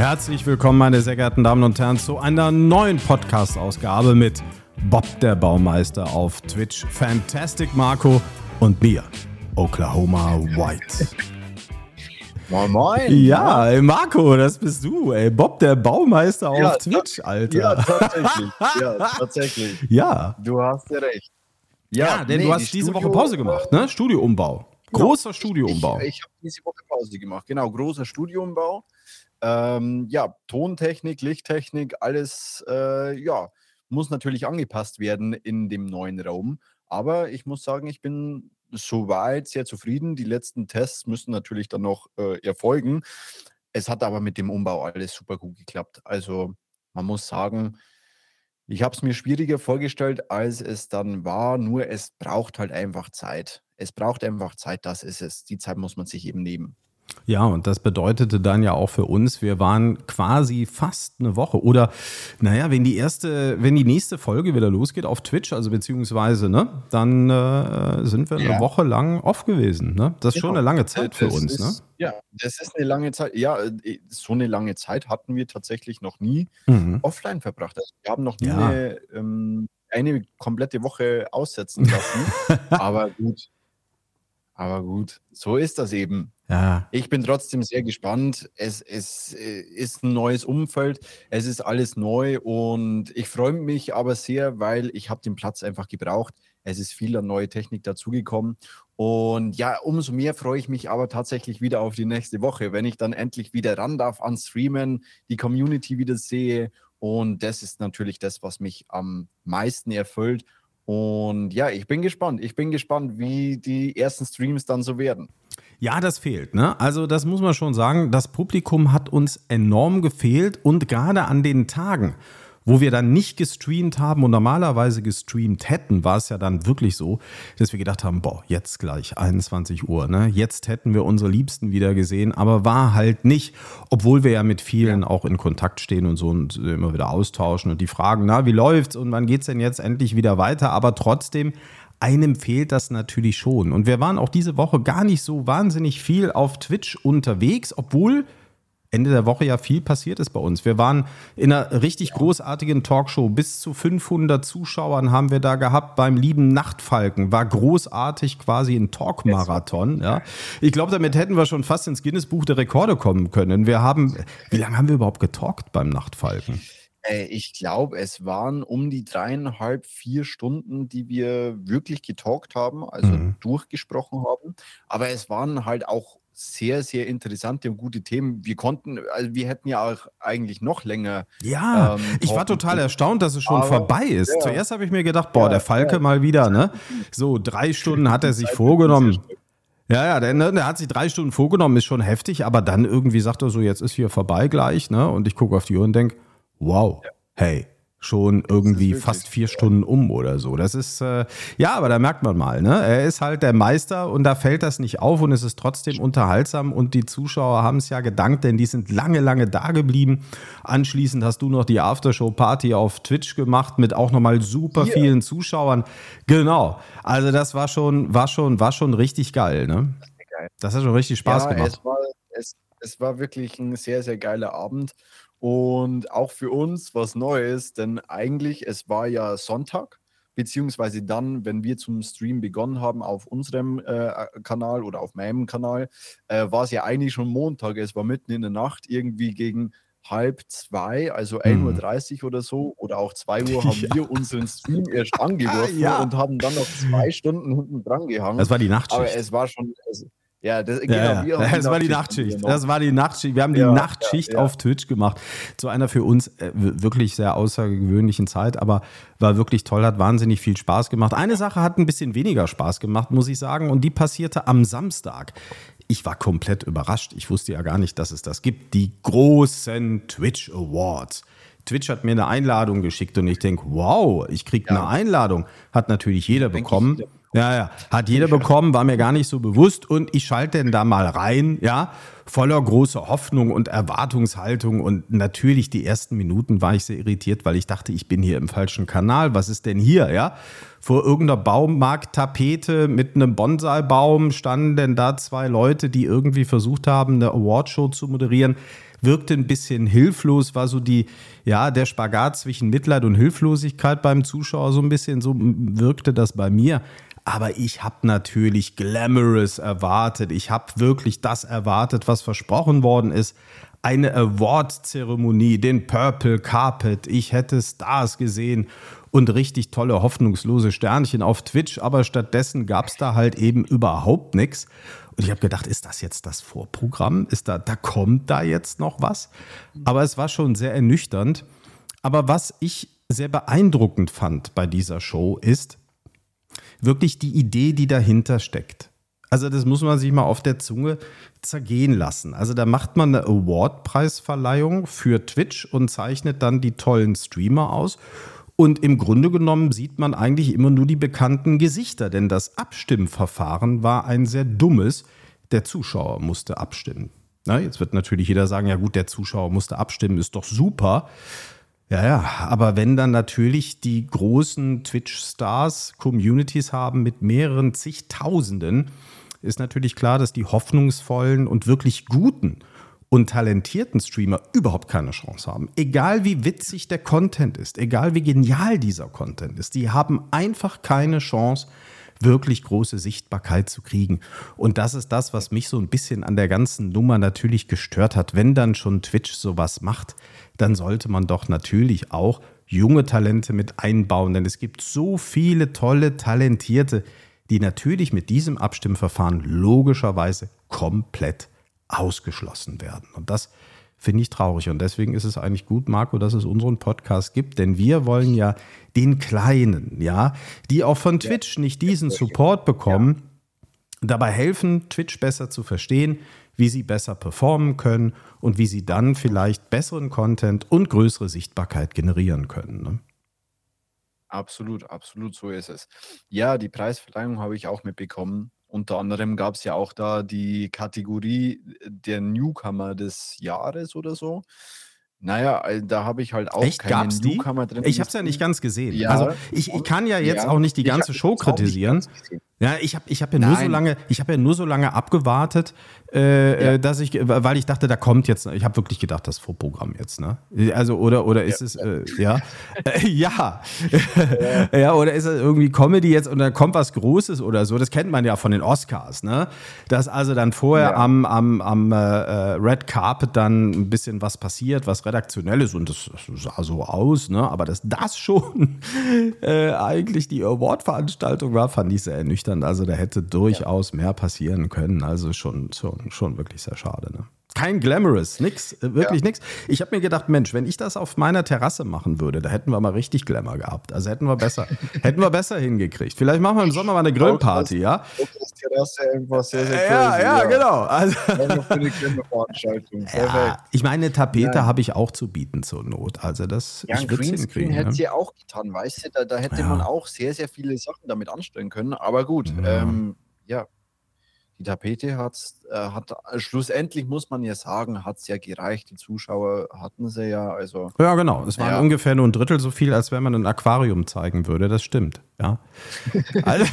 Herzlich willkommen, meine sehr geehrten Damen und Herren, zu einer neuen Podcast-Ausgabe mit Bob der Baumeister auf Twitch, Fantastic Marco und mir, Oklahoma White. Moin, moin. Ja, ey Marco, das bist du, ey. Bob der Baumeister Ja, auf Twitch, Alter. Ja, tatsächlich. Ja, tatsächlich. Ja. Du hast ja recht. Ja, denn nee, du die hast diese Studio- Woche Pause gemacht, ne? Studioumbau. Großer Studioumbau. Ich, ich habe diese Woche Pause gemacht. Genau, großer Studioumbau. Ähm, ja, Tontechnik, Lichttechnik, alles, äh, ja, muss natürlich angepasst werden in dem neuen Raum. Aber ich muss sagen, ich bin soweit sehr zufrieden. Die letzten Tests müssen natürlich dann noch äh, erfolgen. Es hat aber mit dem Umbau alles super gut geklappt. Also man muss sagen, ich habe es mir schwieriger vorgestellt, als es dann war. Nur es braucht halt einfach Zeit. Es braucht einfach Zeit, das ist es. Die Zeit muss man sich eben nehmen. Ja, und das bedeutete dann ja auch für uns, wir waren quasi fast eine Woche oder naja, wenn die erste, wenn die nächste Folge wieder losgeht auf Twitch, also beziehungsweise, ne, dann äh, sind wir eine Ja. Woche lang off gewesen, ne? Das ist schon Genau. eine lange Zeit für Das uns, ist, ne? Ja, das ist eine lange Zeit. Ja, äh, so eine lange Zeit hatten wir tatsächlich noch nie Mhm. offline verbracht. Also wir haben noch nie Ja. eine, ähm, eine komplette Woche aussetzen lassen. aber gut. Aber gut, so ist das eben. Ja, Ich bin trotzdem sehr gespannt. Es, es äh, ist ein neues Umfeld, es ist alles neu und ich freue mich aber sehr, weil ich habe den Platz einfach gebraucht. Es ist viel an neue Technik dazugekommen und ja, umso mehr freue ich mich aber tatsächlich wieder auf die nächste Woche, wenn ich dann endlich wieder ran darf an Streamen, die Community wieder sehe und das ist natürlich das, was mich am meisten erfüllt. Und ja, ich bin gespannt. Ich bin gespannt, wie die ersten Streams dann so werden. Ja, das fehlt. Ne? Also das muss man schon sagen. Das Publikum hat uns enorm gefehlt und gerade an den Tagen, wo wir dann nicht gestreamt haben und normalerweise gestreamt hätten, war es ja dann wirklich so, dass wir gedacht haben, boah, jetzt gleich 21 Uhr, ne? Jetzt hätten wir unsere Liebsten wieder gesehen, aber war halt nicht, obwohl wir ja mit vielen auch in Kontakt stehen und so und immer wieder austauschen und die fragen, na, wie läuft's und wann geht's denn jetzt endlich wieder weiter? Aber trotzdem einem fehlt das natürlich schon. Und wir waren auch diese Woche gar nicht so wahnsinnig viel auf Twitch unterwegs, obwohl Ende der Woche ja viel passiert ist bei uns. Wir waren in einer richtig großartigen Talkshow. Bis zu 500 Zuschauern haben wir da gehabt beim lieben Nachtfalken. War großartig, quasi ein Talkmarathon. Ja. Ich glaube, damit hätten wir schon fast ins Guinness-Buch der Rekorde kommen können. Wir haben, wie lange haben wir überhaupt getalkt beim Nachtfalken? Äh, ich glaube, es waren um die dreieinhalb, vier Stunden, die wir wirklich getalkt haben, also Mhm. durchgesprochen haben. Aber es waren halt auch sehr, sehr interessante und gute Themen. Wir konnten, also wir hätten ja auch eigentlich noch länger. Ja, ähm, ich war total erstaunt, dass es schon Aber, vorbei ist. ja. Zuerst habe ich mir gedacht, boah, Ja, der Falke ja. mal wieder, ne? So, drei Stunden hat er sich vorgenommen. Ja, ja, der, ne, der hat sich drei Stunden vorgenommen, ist schon heftig, aber dann irgendwie sagt er so, jetzt ist hier vorbei gleich, ne? Und ich gucke auf die Uhr und denke, wow, hey, schon irgendwie fast vier Stunden um oder so. Das ist, äh, ja, aber da merkt man mal, ne? Er ist halt der Meister und da fällt das nicht auf und es ist trotzdem unterhaltsam und die Zuschauer haben es ja gedankt, denn die sind lange, lange da geblieben. Anschließend hast du noch die Aftershow-Party auf Twitch gemacht mit auch nochmal super Hier. vielen Zuschauern. Genau. Also das war schon, war schon, war schon richtig geil, ne? Das hat schon richtig Spaß ja, gemacht. Es war, es, es war wirklich ein sehr, sehr geiler Abend. Und auch für uns was Neues, denn eigentlich, es war ja Sonntag, beziehungsweise dann, wenn wir zum Stream begonnen haben auf unserem äh, Kanal oder auf meinem Kanal, äh, war es ja eigentlich schon Montag. Es war mitten in der Nacht, irgendwie gegen halb zwei, also Mhm. 1.30 Uhr oder so, oder auch 2 Uhr haben wir unseren Stream erst angeworfen Ja. und haben dann noch zwei Stunden hinten dran gehangen. Das war die Aber Nachtschicht. es war schon. Es, ja, das, genau, Ja, ja. Das war die Nachtschicht. Das war die Nachtschicht. Wir haben die Ja, Nachtschicht auf Twitch gemacht. Zu einer für uns äh, wirklich sehr außergewöhnlichen Zeit, aber war wirklich toll, hat wahnsinnig viel Spaß gemacht. Eine Sache hat ein bisschen weniger Spaß gemacht, muss ich sagen, und die passierte am Samstag. Ich war komplett überrascht. Ich wusste ja gar nicht, dass es das gibt. Die großen Twitch Awards. Twitch hat mir eine Einladung geschickt und ich denke, wow, ich kriege eine Einladung. Hat natürlich jeder bekommen. Ja, ja, hat jeder bekommen, war mir gar nicht so bewusst und ich schalte denn da mal rein, ja, voller großer Hoffnung und Erwartungshaltung und natürlich die ersten Minuten war ich sehr irritiert, weil ich dachte, ich bin hier im falschen Kanal. Was ist denn hier, ja? Vor irgendeiner Baumarkttapete mit einem Bonsai-Baum standen denn da zwei Leute, die irgendwie versucht haben, eine Awardshow zu moderieren. wirkte ein bisschen hilflos, war so die, ja, der Spagat zwischen Mitleid und Hilflosigkeit beim Zuschauer, so ein bisschen so wirkte das bei mir. Aber ich habe natürlich Glamorous erwartet. Ich habe wirklich das erwartet, was versprochen worden ist. Eine Award-Zeremonie, den Purple Carpet. Ich hätte Stars gesehen und richtig tolle, hoffnungslose Sternchen auf Twitch. Aber stattdessen gab es da halt eben überhaupt nichts. Und ich habe gedacht, ist das jetzt das Vorprogramm? Ist da, da kommt da jetzt noch was? Aber es war schon sehr ernüchternd. Aber was ich sehr beeindruckend fand bei dieser Show ist wirklich die Idee, die dahinter steckt. Also das muss man sich mal auf der Zunge zergehen lassen. Also da macht man eine Award-Preisverleihung für Twitch und zeichnet dann die tollen Streamer aus. Und im Grunde genommen sieht man eigentlich immer nur die bekannten Gesichter, denn das Abstimmverfahren war ein sehr dummes. Der Zuschauer musste abstimmen. Na, jetzt wird natürlich jeder sagen, ja gut, der Zuschauer musste abstimmen, ist doch super. Ja, ja, aber wenn dann natürlich die großen Twitch-Stars Communities haben mit mehreren zigtausenden, ist natürlich klar, dass die hoffnungsvollen und wirklich guten und talentierten Streamer überhaupt keine Chance haben. Egal wie witzig der Content ist, egal wie genial dieser Content ist, die haben einfach keine Chance, wirklich große Sichtbarkeit zu kriegen. Und das ist das, was mich so ein bisschen an der ganzen Nummer natürlich gestört hat. Wenn dann schon Twitch sowas macht, dann sollte man doch natürlich auch junge Talente mit einbauen, denn es gibt so viele tolle, talentierte, die natürlich mit diesem Abstimmverfahren logischerweise komplett ausgeschlossen werden. Und das finde ich traurig. Und deswegen ist es eigentlich gut, Marco, dass es unseren Podcast gibt, denn wir wollen ja den Kleinen, ja, die auch von Twitch nicht diesen Support bekommen, dabei helfen, Twitch besser zu verstehen, wie sie besser performen können und wie sie dann vielleicht besseren Content und größere Sichtbarkeit generieren können. Ne? Absolut, absolut, so ist es. Ja, die Preisverleihung habe ich auch mitbekommen. Unter anderem gab es ja auch da die Kategorie äh, der Newcomer des Jahres oder so. Naja, äh, da habe ich halt auch Echt? keine Gab's Newcomer die? drin. Ich habe es ja nicht ganz gesehen. Ja, also ich, ich, kann ja jetzt ja, auch nicht die ganze Show kritisieren. Ja, ich habe ich hab ja nur so lange, ich habe ja nur so lange abgewartet, äh, ja. dass ich, weil ich dachte, da kommt jetzt, ich habe wirklich gedacht, das Vorprogramm jetzt, ne? Also oder oder ist ja. es, äh, ja, äh, ja, ja. oder ist es irgendwie Comedy jetzt und da kommt was Großes oder so? Das kennt man ja von den Oscars, ne? Dass also dann vorher am am am äh, äh, Red Carpet dann ein bisschen was passiert, was redaktionelles und das sah so aus, ne? Aber dass das schon äh, eigentlich die Award-Veranstaltung war, fand ich sehr ernüchternd nüchtern. Also da hätte durchaus mehr passieren können. Also schon, schon, schon wirklich sehr schade. Ne? Kein Glamorous, nix, äh, wirklich ja. nix. Ich habe mir gedacht, Mensch, wenn ich das auf meiner Terrasse machen würde, da hätten wir mal richtig Glamour gehabt. Also hätten wir besser, hätten wir besser hingekriegt. Vielleicht machen wir im Sommer mal eine Grillparty, ja? Terrasse irgendwas sehr, sehr ja, crazy, ja, ja, genau. Also, ja, ich meine, eine Tapete ja. habe ich auch zu bieten zur Not. Also das ja, ich Greenscreen hätte sie auch getan, weißt du? Da, da hätte man auch sehr, sehr viele Sachen damit anstellen können. Aber gut, ähm, ja, die Tapete äh, hat äh, schlussendlich muss man ja sagen, hat es ja gereicht. Die Zuschauer hatten sie ja. Also, ja, genau. Es waren ja. ungefähr nur ein Drittel so viel, als wenn man ein Aquarium zeigen würde. Das stimmt. Ja. also,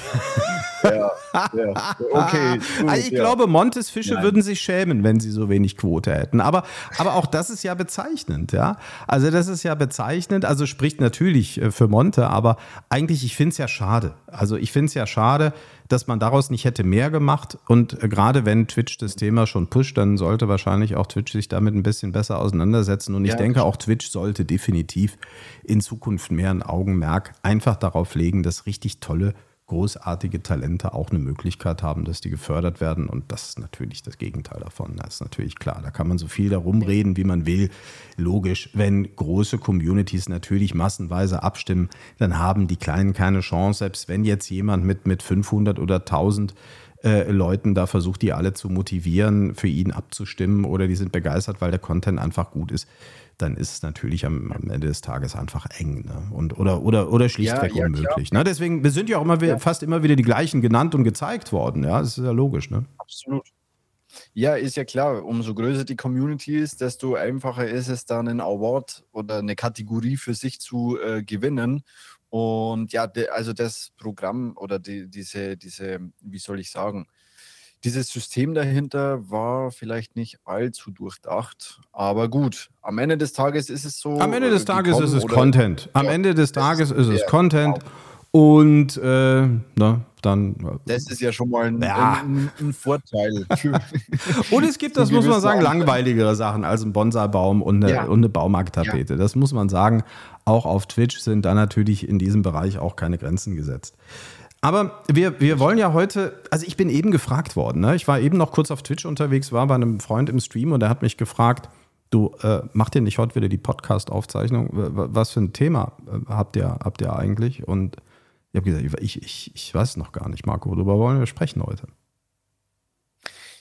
ja, ja. Okay. Gut, also ich ja. glaube, Montes Fische Nein. würden sich schämen, wenn sie so wenig Quote hätten. Aber, aber auch das ist ja bezeichnend, ja. Also das ist ja bezeichnend. Also spricht natürlich äh, für Monte, aber eigentlich, ich finde es ja schade. Also ich finde es ja schade, dass man daraus nicht hätte mehr gemacht. Und äh, gerade wenn Twitch das Thema schon pusht, dann sollte wahrscheinlich auch Twitch sich damit ein bisschen besser auseinandersetzen. Und ich ja, denke, auch Twitch sollte definitiv in Zukunft mehr ein Augenmerk einfach darauf legen, dass richtig tolle großartige Talente auch eine Möglichkeit haben, dass die gefördert werden. Und das ist natürlich das Gegenteil davon. Das ist natürlich klar. Da kann man so viel darum reden, wie man will. Logisch, wenn große Communities natürlich massenweise abstimmen, dann haben die Kleinen keine Chance. Selbst wenn jetzt jemand mit, mit 500 oder 1000 äh, Leuten da versucht, die alle zu motivieren, für ihn abzustimmen oder die sind begeistert, weil der Content einfach gut ist dann ist es natürlich am, am, Ende des Tages einfach eng. Ne? Und, oder, oder, oder schlichtweg ja, ja, unmöglich. Ne? Deswegen wir sind ja auch immer ja. fast immer wieder die gleichen genannt und gezeigt worden. Ja, das ist ja logisch. Ne? Absolut. Ja, ist ja klar. Umso größer die Community ist, desto einfacher ist es dann, einen Award oder eine Kategorie für sich zu äh, gewinnen. Und ja, de, also das Programm oder die, diese, diese, wie soll ich sagen, dieses System dahinter war vielleicht nicht allzu durchdacht. Aber gut, am Ende des Tages ist es so. Am Ende des äh, Tages ist es Content. Am ja, Ende des Tages ist es Content. Genau. Und äh, na, dann. Das ist ja schon mal ein, ja. ein, ein Vorteil. und es gibt, das muss man sagen, langweiligere Sachen als ein Bonsai-Baum und eine, ja. und eine Baumarkttapete. Ja. Das muss man sagen. Auch auf Twitch sind da natürlich in diesem Bereich auch keine Grenzen gesetzt. Aber wir, wir wollen ja heute, also ich bin eben gefragt worden, ne? ich war eben noch kurz auf Twitch unterwegs, war bei einem Freund im Stream und der hat mich gefragt, du, äh, macht ihr nicht heute wieder die Podcast-Aufzeichnung? Was für ein Thema äh, habt ihr, habt ihr eigentlich? Und ich habe gesagt, ich, ich, ich weiß noch gar nicht, Marco, worüber wollen wir sprechen heute?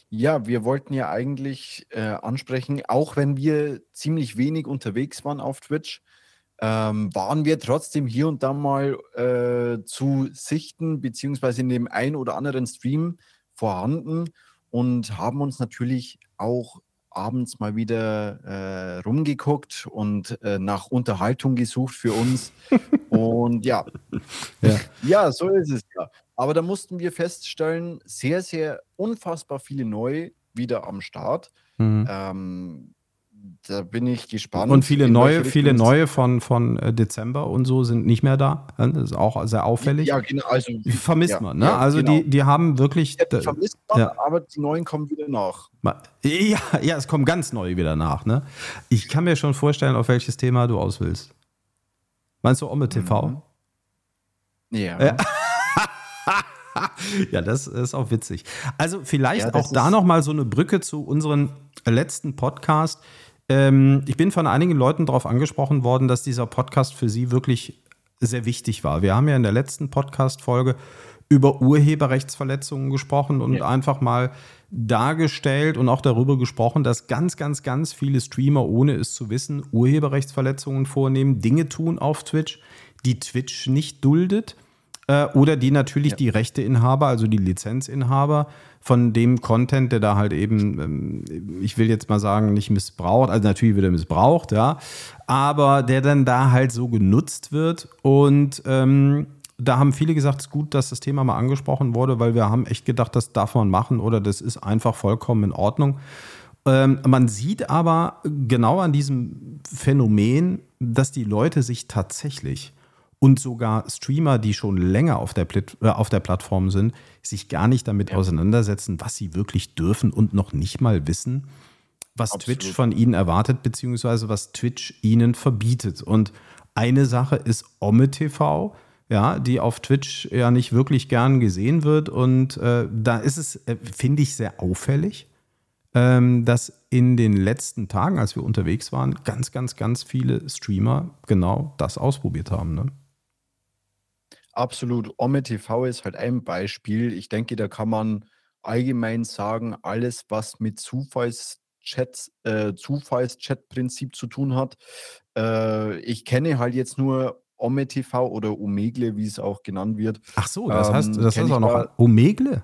Ja, wir wollten ja eigentlich äh, ansprechen, auch wenn wir ziemlich wenig unterwegs waren auf Twitch, ähm, waren wir trotzdem hier und da mal äh, zu sichten, beziehungsweise in dem einen oder anderen Stream vorhanden und haben uns natürlich auch abends mal wieder äh, rumgeguckt und äh, nach Unterhaltung gesucht für uns. und ja. ja. ja, so ist es ja. Aber da mussten wir feststellen, sehr, sehr unfassbar viele neu wieder am Start. Mhm. Ähm, da bin ich gespannt. Und viele neue, viele neue von, von äh, Dezember und so sind nicht mehr da. Das ist auch sehr auffällig. Ja, genau. Also, vermisst ja, man, ne? Ja, also genau. die, die haben wirklich. Ja, vermisst man, ja. aber die neuen kommen wieder nach. Ja, ja, es kommen ganz neue wieder nach, ne? Ich kann mir schon vorstellen, auf welches Thema du aus willst. Meinst du Ome TV? Mhm. Ja. ja. ja, das ist auch witzig. Also vielleicht auch da nochmal so eine Brücke zu unserem letzten Podcast. Ähm, ich bin von einigen Leuten darauf angesprochen worden, dass dieser Podcast für sie wirklich sehr wichtig war. Wir haben ja in der letzten Podcast-Folge über Urheberrechtsverletzungen gesprochen und ja. einfach mal dargestellt und auch darüber gesprochen, dass ganz, ganz, ganz viele Streamer, ohne es zu wissen, Urheberrechtsverletzungen vornehmen, Dinge tun auf Twitch, die Twitch nicht duldet äh, oder die natürlich ja. die Rechteinhaber, also die Lizenzinhaber von dem Content, der da halt eben, ähm, ich will jetzt mal sagen, nicht missbraucht, also natürlich wird er missbraucht, ja, aber der dann da halt so genutzt wird und ähm, da haben viele gesagt, es ist gut, dass das Thema mal angesprochen wurde, weil wir haben echt gedacht, das darf man machen oder das ist einfach vollkommen in Ordnung. Ähm, man sieht aber genau an diesem Phänomen, dass die Leute sich tatsächlich und sogar Streamer, die schon länger auf der, Pl äh, auf der Plattform sind, sich gar nicht damit ja. auseinandersetzen, was sie wirklich dürfen und noch nicht mal wissen, was Absolut. Twitch von ihnen erwartet, beziehungsweise was Twitch ihnen verbietet. Und eine Sache ist Omme TV, ja, die auf Twitch ja nicht wirklich gern gesehen wird. Und äh, da ist es, äh, finde ich, sehr auffällig, ähm, dass in den letzten Tagen, als wir unterwegs waren, ganz, ganz, ganz viele Streamer genau das ausprobiert haben. Ne? Absolut. Ome TV ist halt ein Beispiel. Ich denke, da kann man allgemein sagen, alles, was mit äh, Zufallschat-Prinzip zu tun hat. Äh, ich kenne halt jetzt nur Ome TV oder Omegle, wie es auch genannt wird. Ach so, das heißt, ähm, das heißt auch noch Omegle?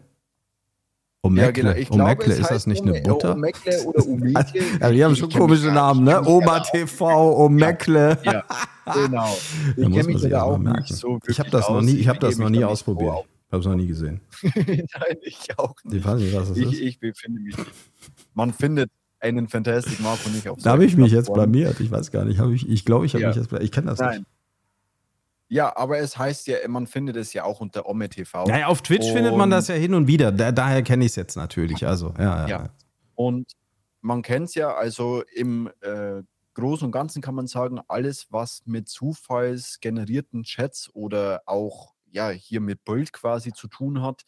Omegle. Ja, genau. Ich Omegle, glaube, ist das nicht eine Butter? Omegle oder Omegle. ja, die haben schon komische Namen, ne? Oma TV, Omegle. Ja, ja, genau. Ich kenne mich da auch merken. nicht so Ich habe das noch nie, ich habe das noch nie ausprobiert. Ich habe es noch nie gesehen. Nein, ich auch nicht. Ich weiß nicht, was das ich, ist. Ich befinde mich nicht. Man findet einen Fantastic Marco nicht auf Da habe ich mich jetzt blamiert. Ich weiß gar nicht. ich ich glaube, ich habe ja. mich jetzt blamiert. Ich kenne das Nein. nicht. Ja, aber es heißt ja, man findet es ja auch unter Ome TV. Ja, auf Twitch und findet man das ja hin und wieder. Da, daher kenne ich es jetzt natürlich. Also, ja, ja. ja. Und man kennt es ja, also im äh, Großen und Ganzen kann man sagen, alles, was mit zufallsgenerierten Chats oder auch ja, hier mit Bild quasi zu tun hat,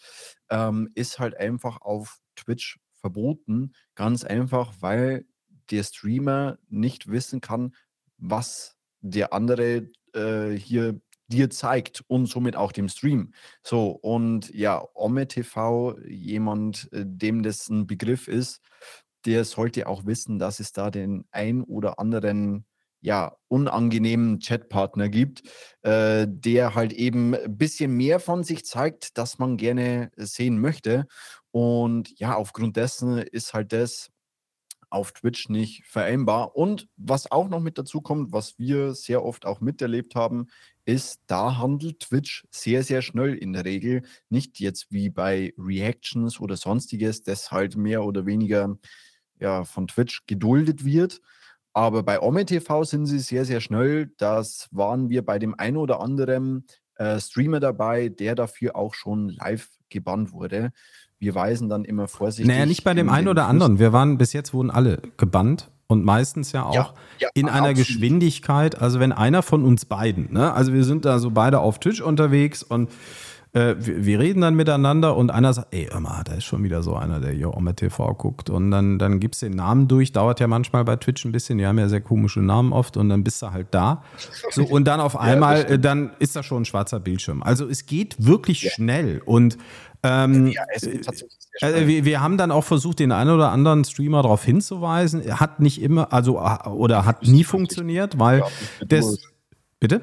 ähm, ist halt einfach auf Twitch verboten. Ganz einfach, weil der Streamer nicht wissen kann, was der andere äh, hier dir zeigt und somit auch dem Stream. So, und ja, Ome TV, jemand, äh, dem das ein Begriff ist, der sollte auch wissen, dass es da den ein oder anderen ja, unangenehmen Chatpartner gibt, äh, der halt eben ein bisschen mehr von sich zeigt, das man gerne sehen möchte. Und ja, aufgrund dessen ist halt das auf Twitch nicht vereinbar. Und was auch noch mit dazu kommt, was wir sehr oft auch miterlebt haben, ist, da handelt Twitch sehr, sehr schnell in der Regel. Nicht jetzt wie bei Reactions oder sonstiges, das halt mehr oder weniger ja, von Twitch geduldet wird. Aber bei OME sind sie sehr, sehr schnell. Das waren wir bei dem einen oder anderen äh, Streamer dabei, der dafür auch schon live gebannt wurde wir weisen dann immer vorsichtig. Naja, nicht bei dem einen oder anderen. Wir waren, bis jetzt wurden alle gebannt und meistens ja auch ja, ja, in einer absolut. Geschwindigkeit. Also wenn einer von uns beiden, ne, also wir sind da so beide auf Tisch unterwegs und äh, wir, wir, reden dann miteinander und einer sagt, ey, immer, da ist schon wieder so einer, der hier Oma TV guckt. Und dann, dann gibst du den Namen durch, dauert ja manchmal bei Twitch ein bisschen, die haben ja sehr komische Namen oft und dann bist du halt da. So, und dann auf einmal, ja, dann ist da schon ein schwarzer Bildschirm. Also es geht wirklich ja. schnell und ähm, ja, also wir, wir, haben dann auch versucht, den einen oder anderen Streamer darauf hinzuweisen. Hat nicht immer, also oder hat nie funktioniert, weil das. Bitte?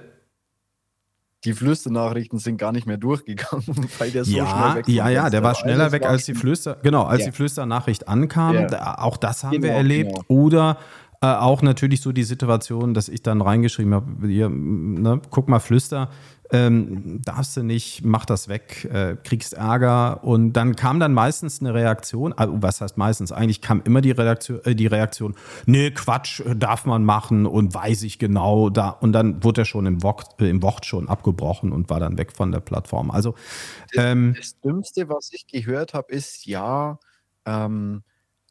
Die Flüsternachrichten sind gar nicht mehr durchgegangen, weil der so ja, schnell weg. Ja, ja, der war schneller weg, als die Flüster, genau, als ja. die Flüsternachricht ankam. Ja. Auch das haben genau, wir erlebt. Genau. Oder äh, auch natürlich so die Situation, dass ich dann reingeschrieben habe, hier, ne, guck mal, Flüster, ähm, darfst du nicht, mach das weg, äh, kriegst Ärger. Und dann kam dann meistens eine Reaktion, also was heißt meistens? Eigentlich kam immer die, Redaktion, äh, die Reaktion, nee, Quatsch, darf man machen und weiß ich genau. Da. Und dann wurde er schon im Wort, äh, im Wort schon abgebrochen und war dann weg von der Plattform. Also ähm, das, das Dümmste, was ich gehört habe, ist ja, ähm,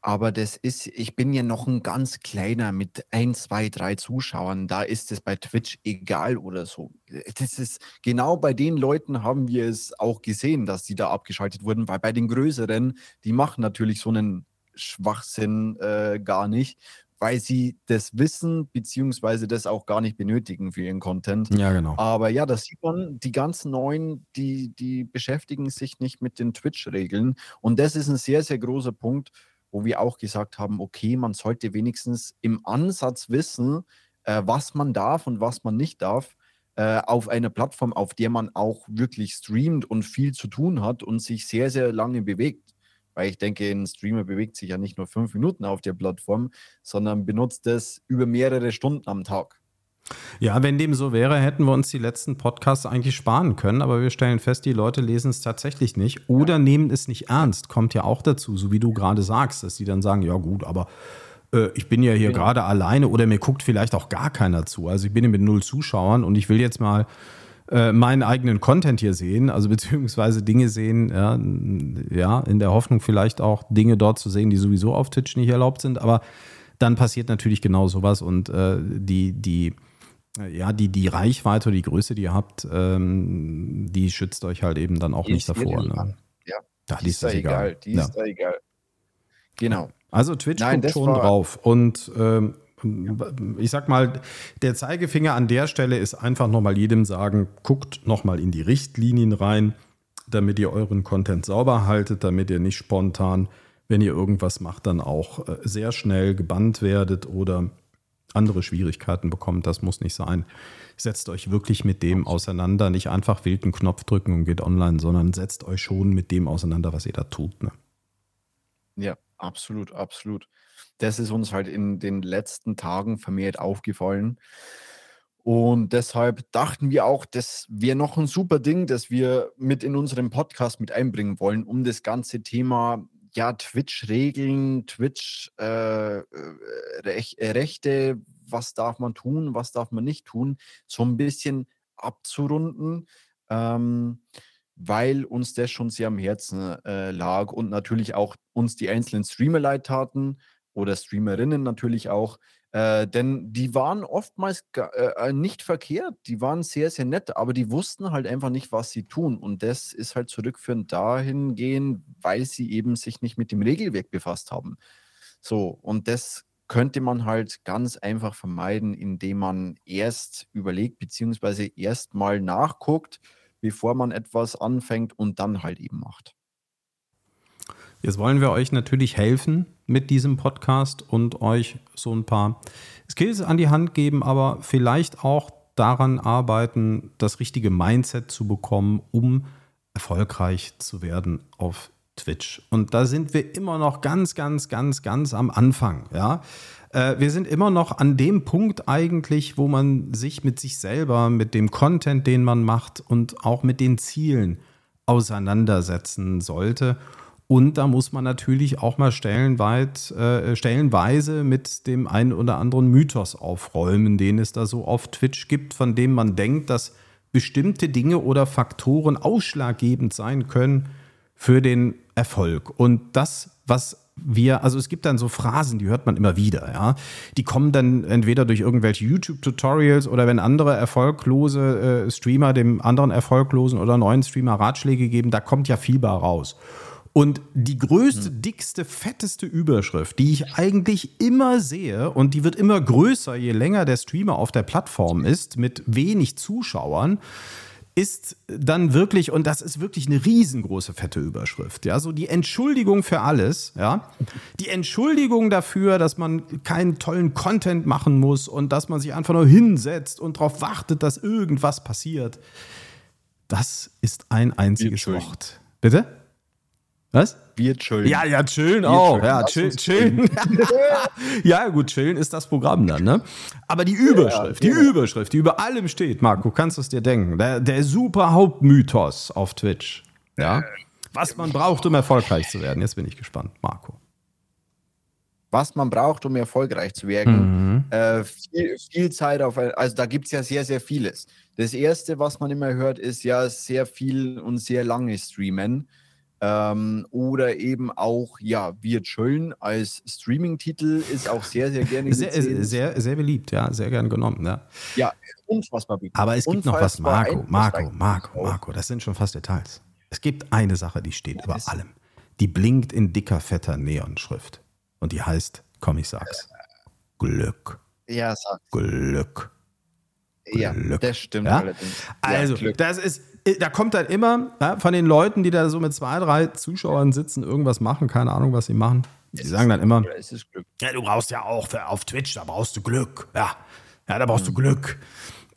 aber das ist ich bin ja noch ein ganz kleiner mit ein, zwei, drei Zuschauern. Da ist es bei Twitch egal oder so. Das ist genau bei den Leuten haben wir es auch gesehen, dass die da abgeschaltet wurden, weil bei den Größeren, die machen natürlich so einen Schwachsinn äh, gar nicht, weil sie das wissen, beziehungsweise das auch gar nicht benötigen für ihren Content. Ja, genau. Aber ja, das sieht man, die ganzen Neuen, die, die beschäftigen sich nicht mit den Twitch-Regeln. Und das ist ein sehr, sehr großer Punkt, wo wir auch gesagt haben, okay, man sollte wenigstens im Ansatz wissen, äh, was man darf und was man nicht darf, äh, auf einer Plattform, auf der man auch wirklich streamt und viel zu tun hat und sich sehr, sehr lange bewegt. Weil ich denke, ein Streamer bewegt sich ja nicht nur fünf Minuten auf der Plattform, sondern benutzt es über mehrere Stunden am Tag. Ja, wenn dem so wäre, hätten wir uns die letzten Podcasts eigentlich sparen können, aber wir stellen fest, die Leute lesen es tatsächlich nicht oder ja. nehmen es nicht ernst. Kommt ja auch dazu, so wie du gerade sagst, dass sie dann sagen, ja gut, aber äh, ich bin ja hier genau. gerade alleine oder mir guckt vielleicht auch gar keiner zu. Also ich bin hier mit null Zuschauern und ich will jetzt mal äh, meinen eigenen Content hier sehen, also beziehungsweise Dinge sehen, ja, ja, in der Hoffnung vielleicht auch Dinge dort zu sehen, die sowieso auf Twitch nicht erlaubt sind, aber dann passiert natürlich genau sowas und äh, die, die ja, die, die Reichweite die Größe, die ihr habt, ähm, die schützt euch halt eben dann auch die nicht davor. Ne? Ja, da die ist da egal. egal. Die ist ja. da egal. Genau. Also Twitch Nein, guckt schon drauf. Und ähm, ich sag mal, der Zeigefinger an der Stelle ist einfach nochmal jedem sagen, guckt nochmal in die Richtlinien rein, damit ihr euren Content sauber haltet, damit ihr nicht spontan, wenn ihr irgendwas macht, dann auch äh, sehr schnell gebannt werdet oder andere Schwierigkeiten bekommt. Das muss nicht sein. Setzt euch wirklich mit dem auseinander. Nicht einfach wild einen Knopf drücken und geht online, sondern setzt euch schon mit dem auseinander, was ihr da tut. Ne? Ja, absolut, absolut. Das ist uns halt in den letzten Tagen vermehrt aufgefallen. Und deshalb dachten wir auch, das wäre noch ein super Ding, das wir mit in unserem Podcast mit einbringen wollen, um das ganze Thema ja, Twitch-Regeln, Twitch-Rechte, äh, äh, was darf man tun, was darf man nicht tun, so ein bisschen abzurunden, ähm, weil uns das schon sehr am Herzen äh, lag und natürlich auch uns die einzelnen Streamer leid taten oder Streamerinnen natürlich auch, äh, denn die waren oftmals äh, äh, nicht verkehrt, die waren sehr, sehr nett, aber die wussten halt einfach nicht, was sie tun. Und das ist halt zurückführend dahingehend, weil sie eben sich nicht mit dem Regelwerk befasst haben. So, und das könnte man halt ganz einfach vermeiden, indem man erst überlegt, beziehungsweise erst mal nachguckt, bevor man etwas anfängt und dann halt eben macht. Jetzt wollen wir euch natürlich helfen mit diesem Podcast und euch so ein paar Skills an die Hand geben, aber vielleicht auch daran arbeiten, das richtige Mindset zu bekommen, um erfolgreich zu werden auf Twitch. Und da sind wir immer noch ganz, ganz, ganz, ganz am Anfang. Ja? Äh, wir sind immer noch an dem Punkt eigentlich, wo man sich mit sich selber, mit dem Content, den man macht und auch mit den Zielen auseinandersetzen sollte. Und da muss man natürlich auch mal stellenweit, äh, stellenweise mit dem einen oder anderen Mythos aufräumen, den es da so auf Twitch gibt, von dem man denkt, dass bestimmte Dinge oder Faktoren ausschlaggebend sein können für den Erfolg. Und das, was wir, also es gibt dann so Phrasen, die hört man immer wieder, ja. Die kommen dann entweder durch irgendwelche YouTube-Tutorials oder wenn andere erfolglose äh, Streamer dem anderen erfolglosen oder neuen Streamer Ratschläge geben, da kommt ja viel bei raus. Und die größte, mhm. dickste, fetteste Überschrift, die ich eigentlich immer sehe, und die wird immer größer, je länger der Streamer auf der Plattform ist, mit wenig Zuschauern, ist dann wirklich, und das ist wirklich eine riesengroße fette Überschrift, ja, so die Entschuldigung für alles, ja, die Entschuldigung dafür, dass man keinen tollen Content machen muss und dass man sich einfach nur hinsetzt und darauf wartet, dass irgendwas passiert. Das ist ein einziges Wort. Bitte? Was? Wir chillen. Ja, ja, chillen Wir auch. Chillen. Ja, chill, chillen. ja, gut, chillen ist das Programm dann, ne? Aber die Überschrift, ja, die genau. Überschrift, die über allem steht, Marco, kannst du es dir denken. Der, der super Hauptmythos auf Twitch. Ja. Was man braucht, um erfolgreich zu werden. Jetzt bin ich gespannt, Marco. Was man braucht, um erfolgreich zu werden. Mhm. Äh, viel, viel, Zeit auf, also da gibt es ja sehr, sehr vieles. Das erste, was man immer hört, ist ja sehr viel und sehr lange streamen. Ähm, oder eben auch, ja, Wir Schön als Streaming-Titel ist auch sehr, sehr gerne sehr, sehr, sehr, beliebt, ja, sehr gern genommen. Ja, ja unfassbar beliebt. Aber es gibt noch was, Marco, Marco, Marco, Marco, das sind schon fast Details. Es gibt eine Sache, die steht ja, über allem. Die blinkt in dicker, fetter Neonschrift. Und die heißt, komm, ich sag's, Glück. Ja, sag's. Glück. Ja, Glück. das stimmt ja? allerdings. Also, ja, das ist, äh, da kommt dann immer ja, von den Leuten, die da so mit zwei, drei Zuschauern sitzen, irgendwas machen, keine Ahnung, was sie machen. Die sagen dann immer, ja, du brauchst ja auch für, auf Twitch, da brauchst du Glück. Ja, ja da brauchst mhm. du Glück.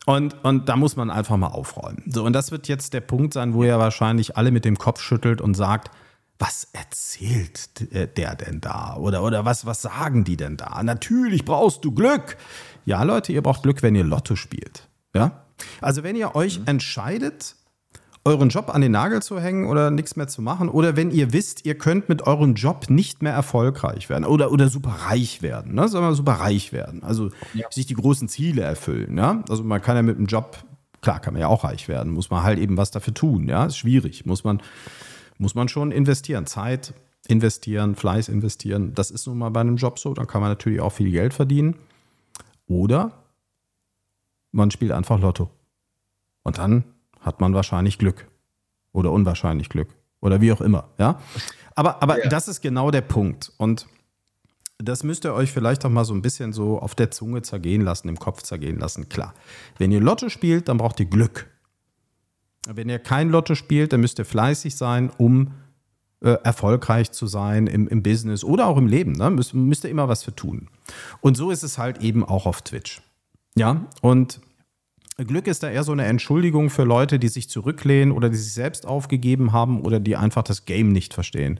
Und, und da muss man einfach mal aufräumen. So, und das wird jetzt der Punkt sein, wo ihr wahrscheinlich alle mit dem Kopf schüttelt und sagt, was erzählt äh, der denn da? Oder, oder was, was sagen die denn da? Natürlich brauchst du Glück. Ja, Leute, ihr braucht Glück, wenn ihr Lotto spielt. Ja? Also, wenn ihr euch mhm. entscheidet, euren Job an den Nagel zu hängen oder nichts mehr zu machen. Oder wenn ihr wisst, ihr könnt mit eurem Job nicht mehr erfolgreich werden oder, oder super reich werden. Ne? Sagen wir super reich werden. Also ja. sich die großen Ziele erfüllen. Ja? Also man kann ja mit dem Job, klar kann man ja auch reich werden, muss man halt eben was dafür tun. Ja? Ist schwierig. Muss man, muss man schon investieren. Zeit investieren, Fleiß investieren. Das ist nun mal bei einem Job so. Dann kann man natürlich auch viel Geld verdienen. Oder man spielt einfach Lotto. Und dann hat man wahrscheinlich Glück. Oder unwahrscheinlich Glück. Oder wie auch immer. Ja? Aber, aber ja. das ist genau der Punkt. Und das müsst ihr euch vielleicht auch mal so ein bisschen so auf der Zunge zergehen lassen, im Kopf zergehen lassen. Klar. Wenn ihr Lotto spielt, dann braucht ihr Glück. Wenn ihr kein Lotto spielt, dann müsst ihr fleißig sein, um äh, erfolgreich zu sein im, im Business oder auch im Leben. Ne? Müsst, müsst ihr immer was für tun. Und so ist es halt eben auch auf Twitch. Ja, und Glück ist da eher so eine Entschuldigung für Leute, die sich zurücklehnen oder die sich selbst aufgegeben haben oder die einfach das Game nicht verstehen,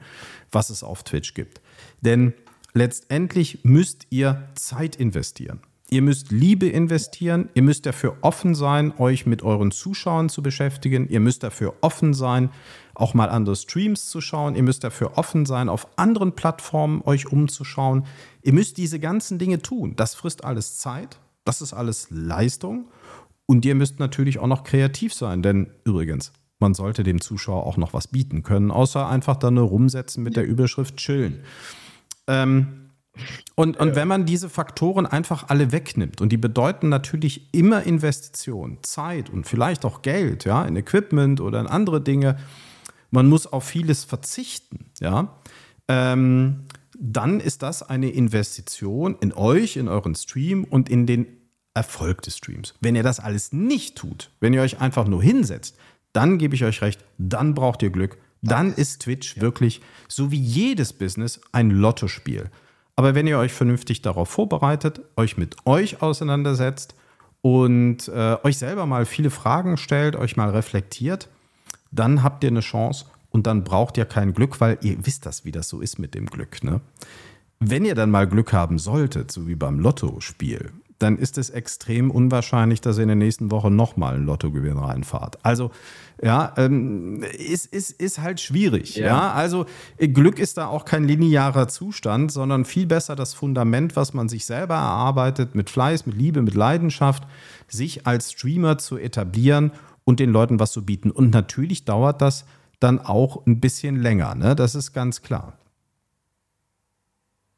was es auf Twitch gibt. Denn letztendlich müsst ihr Zeit investieren. Ihr müsst Liebe investieren, ihr müsst dafür offen sein, euch mit euren Zuschauern zu beschäftigen, ihr müsst dafür offen sein, auch mal andere Streams zu schauen, ihr müsst dafür offen sein, auf anderen Plattformen euch umzuschauen. Ihr müsst diese ganzen Dinge tun. Das frisst alles Zeit, das ist alles Leistung und ihr müsst natürlich auch noch kreativ sein, denn übrigens, man sollte dem Zuschauer auch noch was bieten können, außer einfach da nur rumsetzen mit der Überschrift chillen. Ähm, und, und wenn man diese Faktoren einfach alle wegnimmt, und die bedeuten natürlich immer Investition, Zeit und vielleicht auch Geld, ja, in Equipment oder in andere Dinge, man muss auf vieles verzichten, ja, ähm, dann ist das eine Investition in euch, in euren Stream und in den Erfolg des Streams. Wenn ihr das alles nicht tut, wenn ihr euch einfach nur hinsetzt, dann gebe ich euch recht, dann braucht ihr Glück. Dann ist Twitch ja. wirklich, so wie jedes Business, ein Lottospiel. Aber wenn ihr euch vernünftig darauf vorbereitet, euch mit euch auseinandersetzt und äh, euch selber mal viele Fragen stellt, euch mal reflektiert, dann habt ihr eine Chance und dann braucht ihr kein Glück, weil ihr wisst das, wie das so ist mit dem Glück. Ne? Wenn ihr dann mal Glück haben solltet, so wie beim Lottospiel, dann ist es extrem unwahrscheinlich, dass ihr in der nächsten Woche nochmal ein Lottogewinn reinfahrt. Also, ja, ähm, ist, ist, ist halt schwierig. Ja. ja. also Glück ist da auch kein linearer Zustand, sondern viel besser das Fundament, was man sich selber erarbeitet, mit Fleiß, mit Liebe, mit Leidenschaft, sich als Streamer zu etablieren und den Leuten was zu bieten. Und natürlich dauert das dann auch ein bisschen länger, ne? Das ist ganz klar.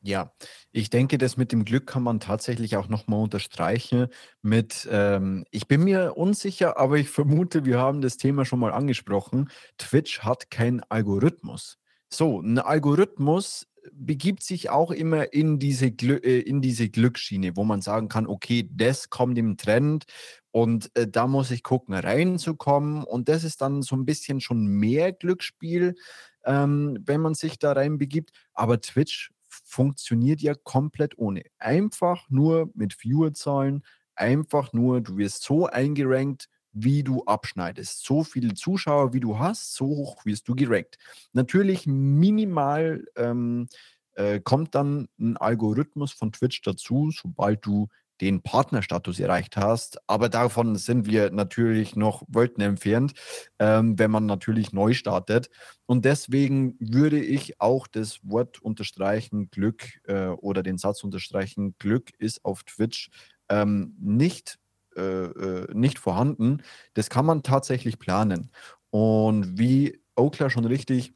Ja, ich denke, das mit dem Glück kann man tatsächlich auch nochmal unterstreichen mit, ähm, ich bin mir unsicher, aber ich vermute, wir haben das Thema schon mal angesprochen. Twitch hat keinen Algorithmus. So, ein Algorithmus begibt sich auch immer in diese, Glü äh, in diese Glücksschiene, wo man sagen kann, okay, das kommt im Trend und äh, da muss ich gucken, reinzukommen. Und das ist dann so ein bisschen schon mehr Glücksspiel, ähm, wenn man sich da reinbegibt. Aber Twitch funktioniert ja komplett ohne. Einfach nur mit Viewerzahlen, einfach nur, du wirst so eingerankt, wie du abschneidest. So viele Zuschauer, wie du hast, so hoch wirst du gerankt. Natürlich minimal ähm, äh, kommt dann ein Algorithmus von Twitch dazu, sobald du den Partnerstatus erreicht hast. Aber davon sind wir natürlich noch Welten entfernt, ähm, wenn man natürlich neu startet. Und deswegen würde ich auch das Wort unterstreichen, Glück äh, oder den Satz unterstreichen, Glück ist auf Twitch ähm, nicht, äh, äh, nicht vorhanden. Das kann man tatsächlich planen. Und wie Okla schon richtig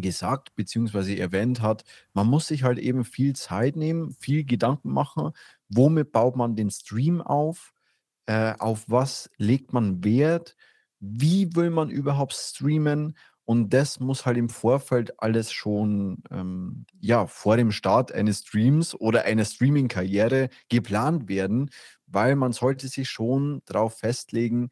gesagt bzw. erwähnt hat, man muss sich halt eben viel Zeit nehmen, viel Gedanken machen, womit baut man den Stream auf, äh, auf was legt man Wert, wie will man überhaupt streamen und das muss halt im Vorfeld alles schon ähm, ja, vor dem Start eines Streams oder einer Streaming-Karriere geplant werden, weil man sollte sich schon darauf festlegen,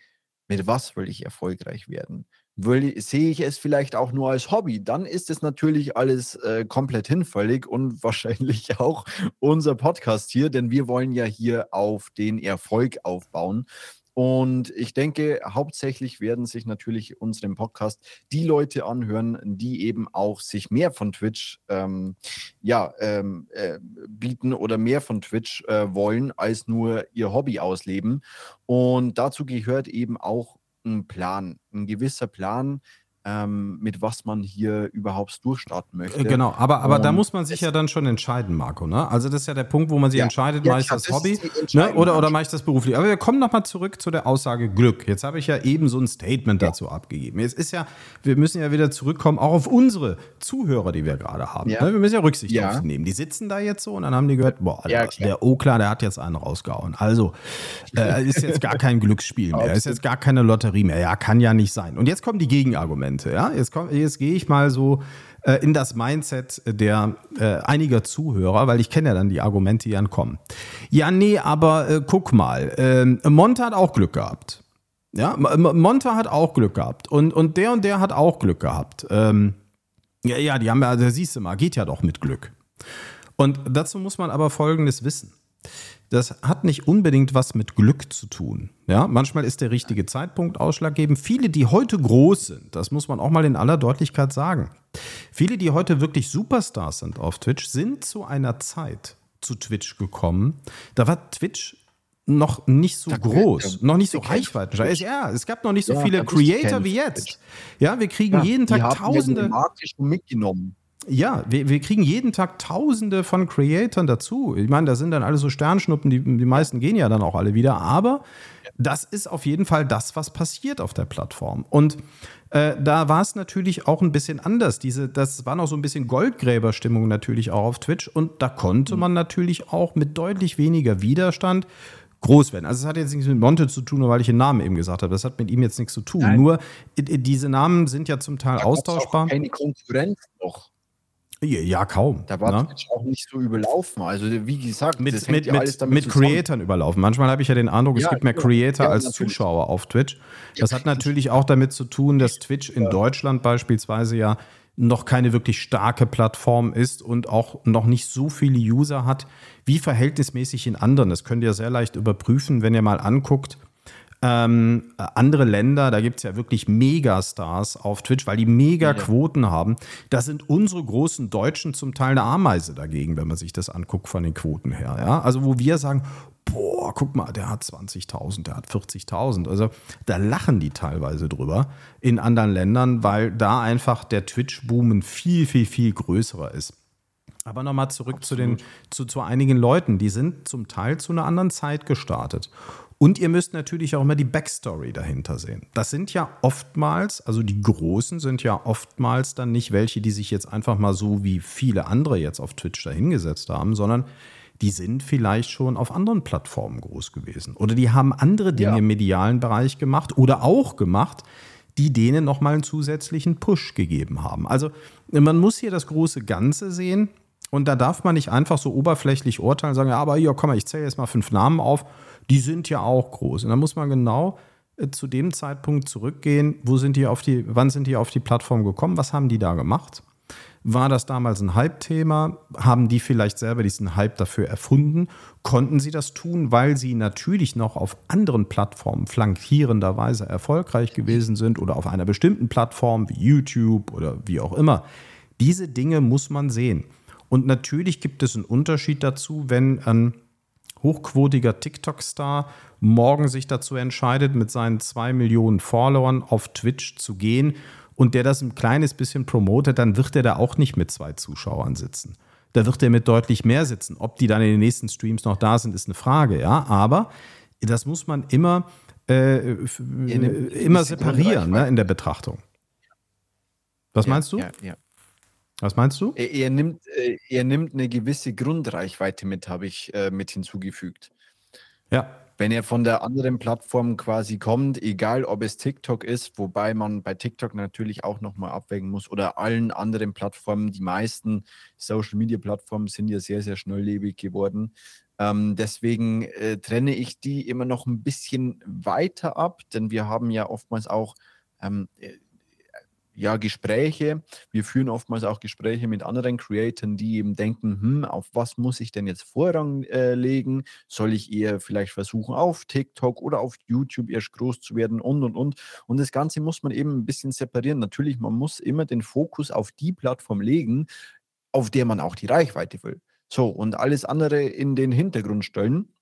mit was will ich erfolgreich werden will, sehe ich es vielleicht auch nur als Hobby, dann ist es natürlich alles äh, komplett hinfällig und wahrscheinlich auch unser Podcast hier, denn wir wollen ja hier auf den Erfolg aufbauen. Und ich denke, hauptsächlich werden sich natürlich unseren Podcast die Leute anhören, die eben auch sich mehr von Twitch ähm, ja, ähm, äh, bieten oder mehr von Twitch äh, wollen, als nur ihr Hobby ausleben. Und dazu gehört eben auch ein Plan, ein gewisser Plan, ähm, mit was man hier überhaupt durchstarten äh, möchte. Genau, aber, aber da muss man sich ja dann schon entscheiden, Marco. Ne? Also das ist ja der Punkt, wo man sich ja, entscheidet, ja, mache ich das Hobby ne? oder, oder mache ich das beruflich. Aber wir kommen nochmal zurück zu der Aussage Glück. Jetzt habe ich ja eben so ein Statement ja. dazu abgegeben. Jetzt ist ja, wir müssen ja wieder zurückkommen, auch auf unsere Zuhörer, die wir gerade haben. Ne? Wir müssen ja Rücksicht ja. auf nehmen. Die sitzen da jetzt so und dann haben die gehört, boah, der, der Okla, der hat jetzt einen rausgehauen. Also äh, ist jetzt gar kein Glücksspiel mehr, ist jetzt gar keine Lotterie mehr. Ja, kann ja nicht sein. Und jetzt kommen die Gegenargumente. Momente. Ja? Jetzt, jetzt gehe ich mal so äh, in das Mindset der äh, einiger Zuhörer, weil ich kenne ja dann die Argumente, die dann kommen. Ja, nee, aber äh, guck mal, ähm, Monte hat auch Glück gehabt. Ja, Monte hat auch Glück gehabt und, und der und der hat auch Glück gehabt. Ähm, ja, ja, die haben ja, da siehst du mal, geht ja doch mit Glück. Und dazu muss man aber Folgendes wissen das hat nicht unbedingt was mit Glück zu tun. Ja, manchmal ist der richtige Zeitpunkt ausschlaggebend. Viele, die heute groß sind, das muss man auch mal in aller Deutlichkeit sagen. Viele, die heute wirklich Superstars sind auf Twitch, sind zu einer Zeit zu Twitch gekommen. Da war Twitch noch nicht so da groß, kennt, noch nicht so reichweitenstark. Ja, es gab noch nicht so ja, viele Creator wie jetzt. Ja, wir kriegen ja, jeden Tag Tausende. mitgenommen. Ja, wir, wir kriegen jeden Tag Tausende von Creatoren dazu. Ich meine, da sind dann alle so Sternschnuppen, die, die meisten gehen ja dann auch alle wieder. Aber das ist auf jeden Fall das, was passiert auf der Plattform. Und äh, da war es natürlich auch ein bisschen anders. Diese, das war noch so ein bisschen Goldgräberstimmung natürlich auch auf Twitch. Und da konnte man natürlich auch mit deutlich weniger Widerstand groß werden. Also es hat jetzt nichts mit Monte zu tun, nur weil ich den Namen eben gesagt habe. Das hat mit ihm jetzt nichts zu tun. Nein. Nur diese Namen sind ja zum Teil da austauschbar. Auch keine Konkurrenz noch. Ja, kaum. Da war ne? Twitch auch nicht so überlaufen. Also, wie gesagt, mit, mit, mit, mit Creatoren überlaufen. Manchmal habe ich ja den Eindruck, es ja, gibt mehr genau. Creator ja, als natürlich. Zuschauer auf Twitch. Das hat natürlich auch damit zu tun, dass Twitch in Deutschland beispielsweise ja noch keine wirklich starke Plattform ist und auch noch nicht so viele User hat wie verhältnismäßig in anderen. Das könnt ihr sehr leicht überprüfen, wenn ihr mal anguckt, Ähm, andere Länder, da gibt es ja wirklich Megastars auf Twitch, weil die Mega-Quoten ja. haben. Da sind unsere großen Deutschen zum Teil eine Ameise dagegen, wenn man sich das anguckt von den Quoten her. Ja? Also wo wir sagen, boah, guck mal, der hat 20.000, der hat 40.000. Also da lachen die teilweise drüber in anderen Ländern, weil da einfach der Twitch-Boom ein viel, viel, viel größerer ist. Aber nochmal zurück zu, den, zu, zu einigen Leuten, die sind zum Teil zu einer anderen Zeit gestartet. Und ihr müsst natürlich auch immer die Backstory dahinter sehen. Das sind ja oftmals, also die Großen sind ja oftmals dann nicht welche, die sich jetzt einfach mal so wie viele andere jetzt auf Twitch dahingesetzt haben, sondern die sind vielleicht schon auf anderen Plattformen groß gewesen. Oder die haben andere Dinge ja. im medialen Bereich gemacht oder auch gemacht, die denen nochmal einen zusätzlichen Push gegeben haben. Also man muss hier das große Ganze sehen. Und da darf man nicht einfach so oberflächlich urteilen, sagen, ja, aber hier, komm mal, ich zähle jetzt mal fünf Namen auf, die sind ja auch groß. Und da muss man genau äh, zu dem Zeitpunkt zurückgehen, wo sind die auf die, wann sind die auf die Plattform gekommen, was haben die da gemacht? War das damals ein Hype-Thema? Haben die vielleicht selber diesen Hype dafür erfunden? Konnten sie das tun, weil sie natürlich noch auf anderen Plattformen flankierenderweise erfolgreich gewesen sind oder auf einer bestimmten Plattform wie YouTube oder wie auch immer? Diese Dinge muss man sehen. Und natürlich gibt es einen Unterschied dazu, wenn ein hochquotiger TikTok-Star morgen sich dazu entscheidet, mit seinen zwei Millionen Followern auf Twitch zu gehen und der das ein kleines bisschen promotet, dann wird er da auch nicht mit zwei Zuschauern sitzen. Da wird er mit deutlich mehr sitzen. Ob die dann in den nächsten Streams noch da sind, ist eine Frage, ja. Aber das muss man immer, äh, immer separieren ne, in der Betrachtung. Was ja, meinst du? Ja, ja. Was meinst du? Er, er nimmt, äh, er nimmt eine gewisse Grundreichweite mit, habe ich äh, mit hinzugefügt. Ja wenn er von der anderen Plattform quasi kommt, egal ob es TikTok ist, wobei man bei TikTok natürlich auch nochmal abwägen muss oder allen anderen Plattformen, die meisten Social-Media-Plattformen sind ja sehr, sehr schnelllebig geworden. Ähm, deswegen äh, trenne ich die immer noch ein bisschen weiter ab, denn wir haben ja oftmals auch ähm, äh, ja, Gespräche. Wir führen oftmals auch Gespräche mit anderen Creatoren, die eben denken, hm, auf was muss ich denn jetzt Vorrang äh, legen? Soll ich eher vielleicht versuchen, auf TikTok oder auf YouTube erst groß zu werden und, und, und. Und das Ganze muss man eben ein bisschen separieren. Natürlich, man muss immer den Fokus auf die Plattform legen, auf der man auch die Reichweite will. So, und alles andere in den Hintergrund stellen.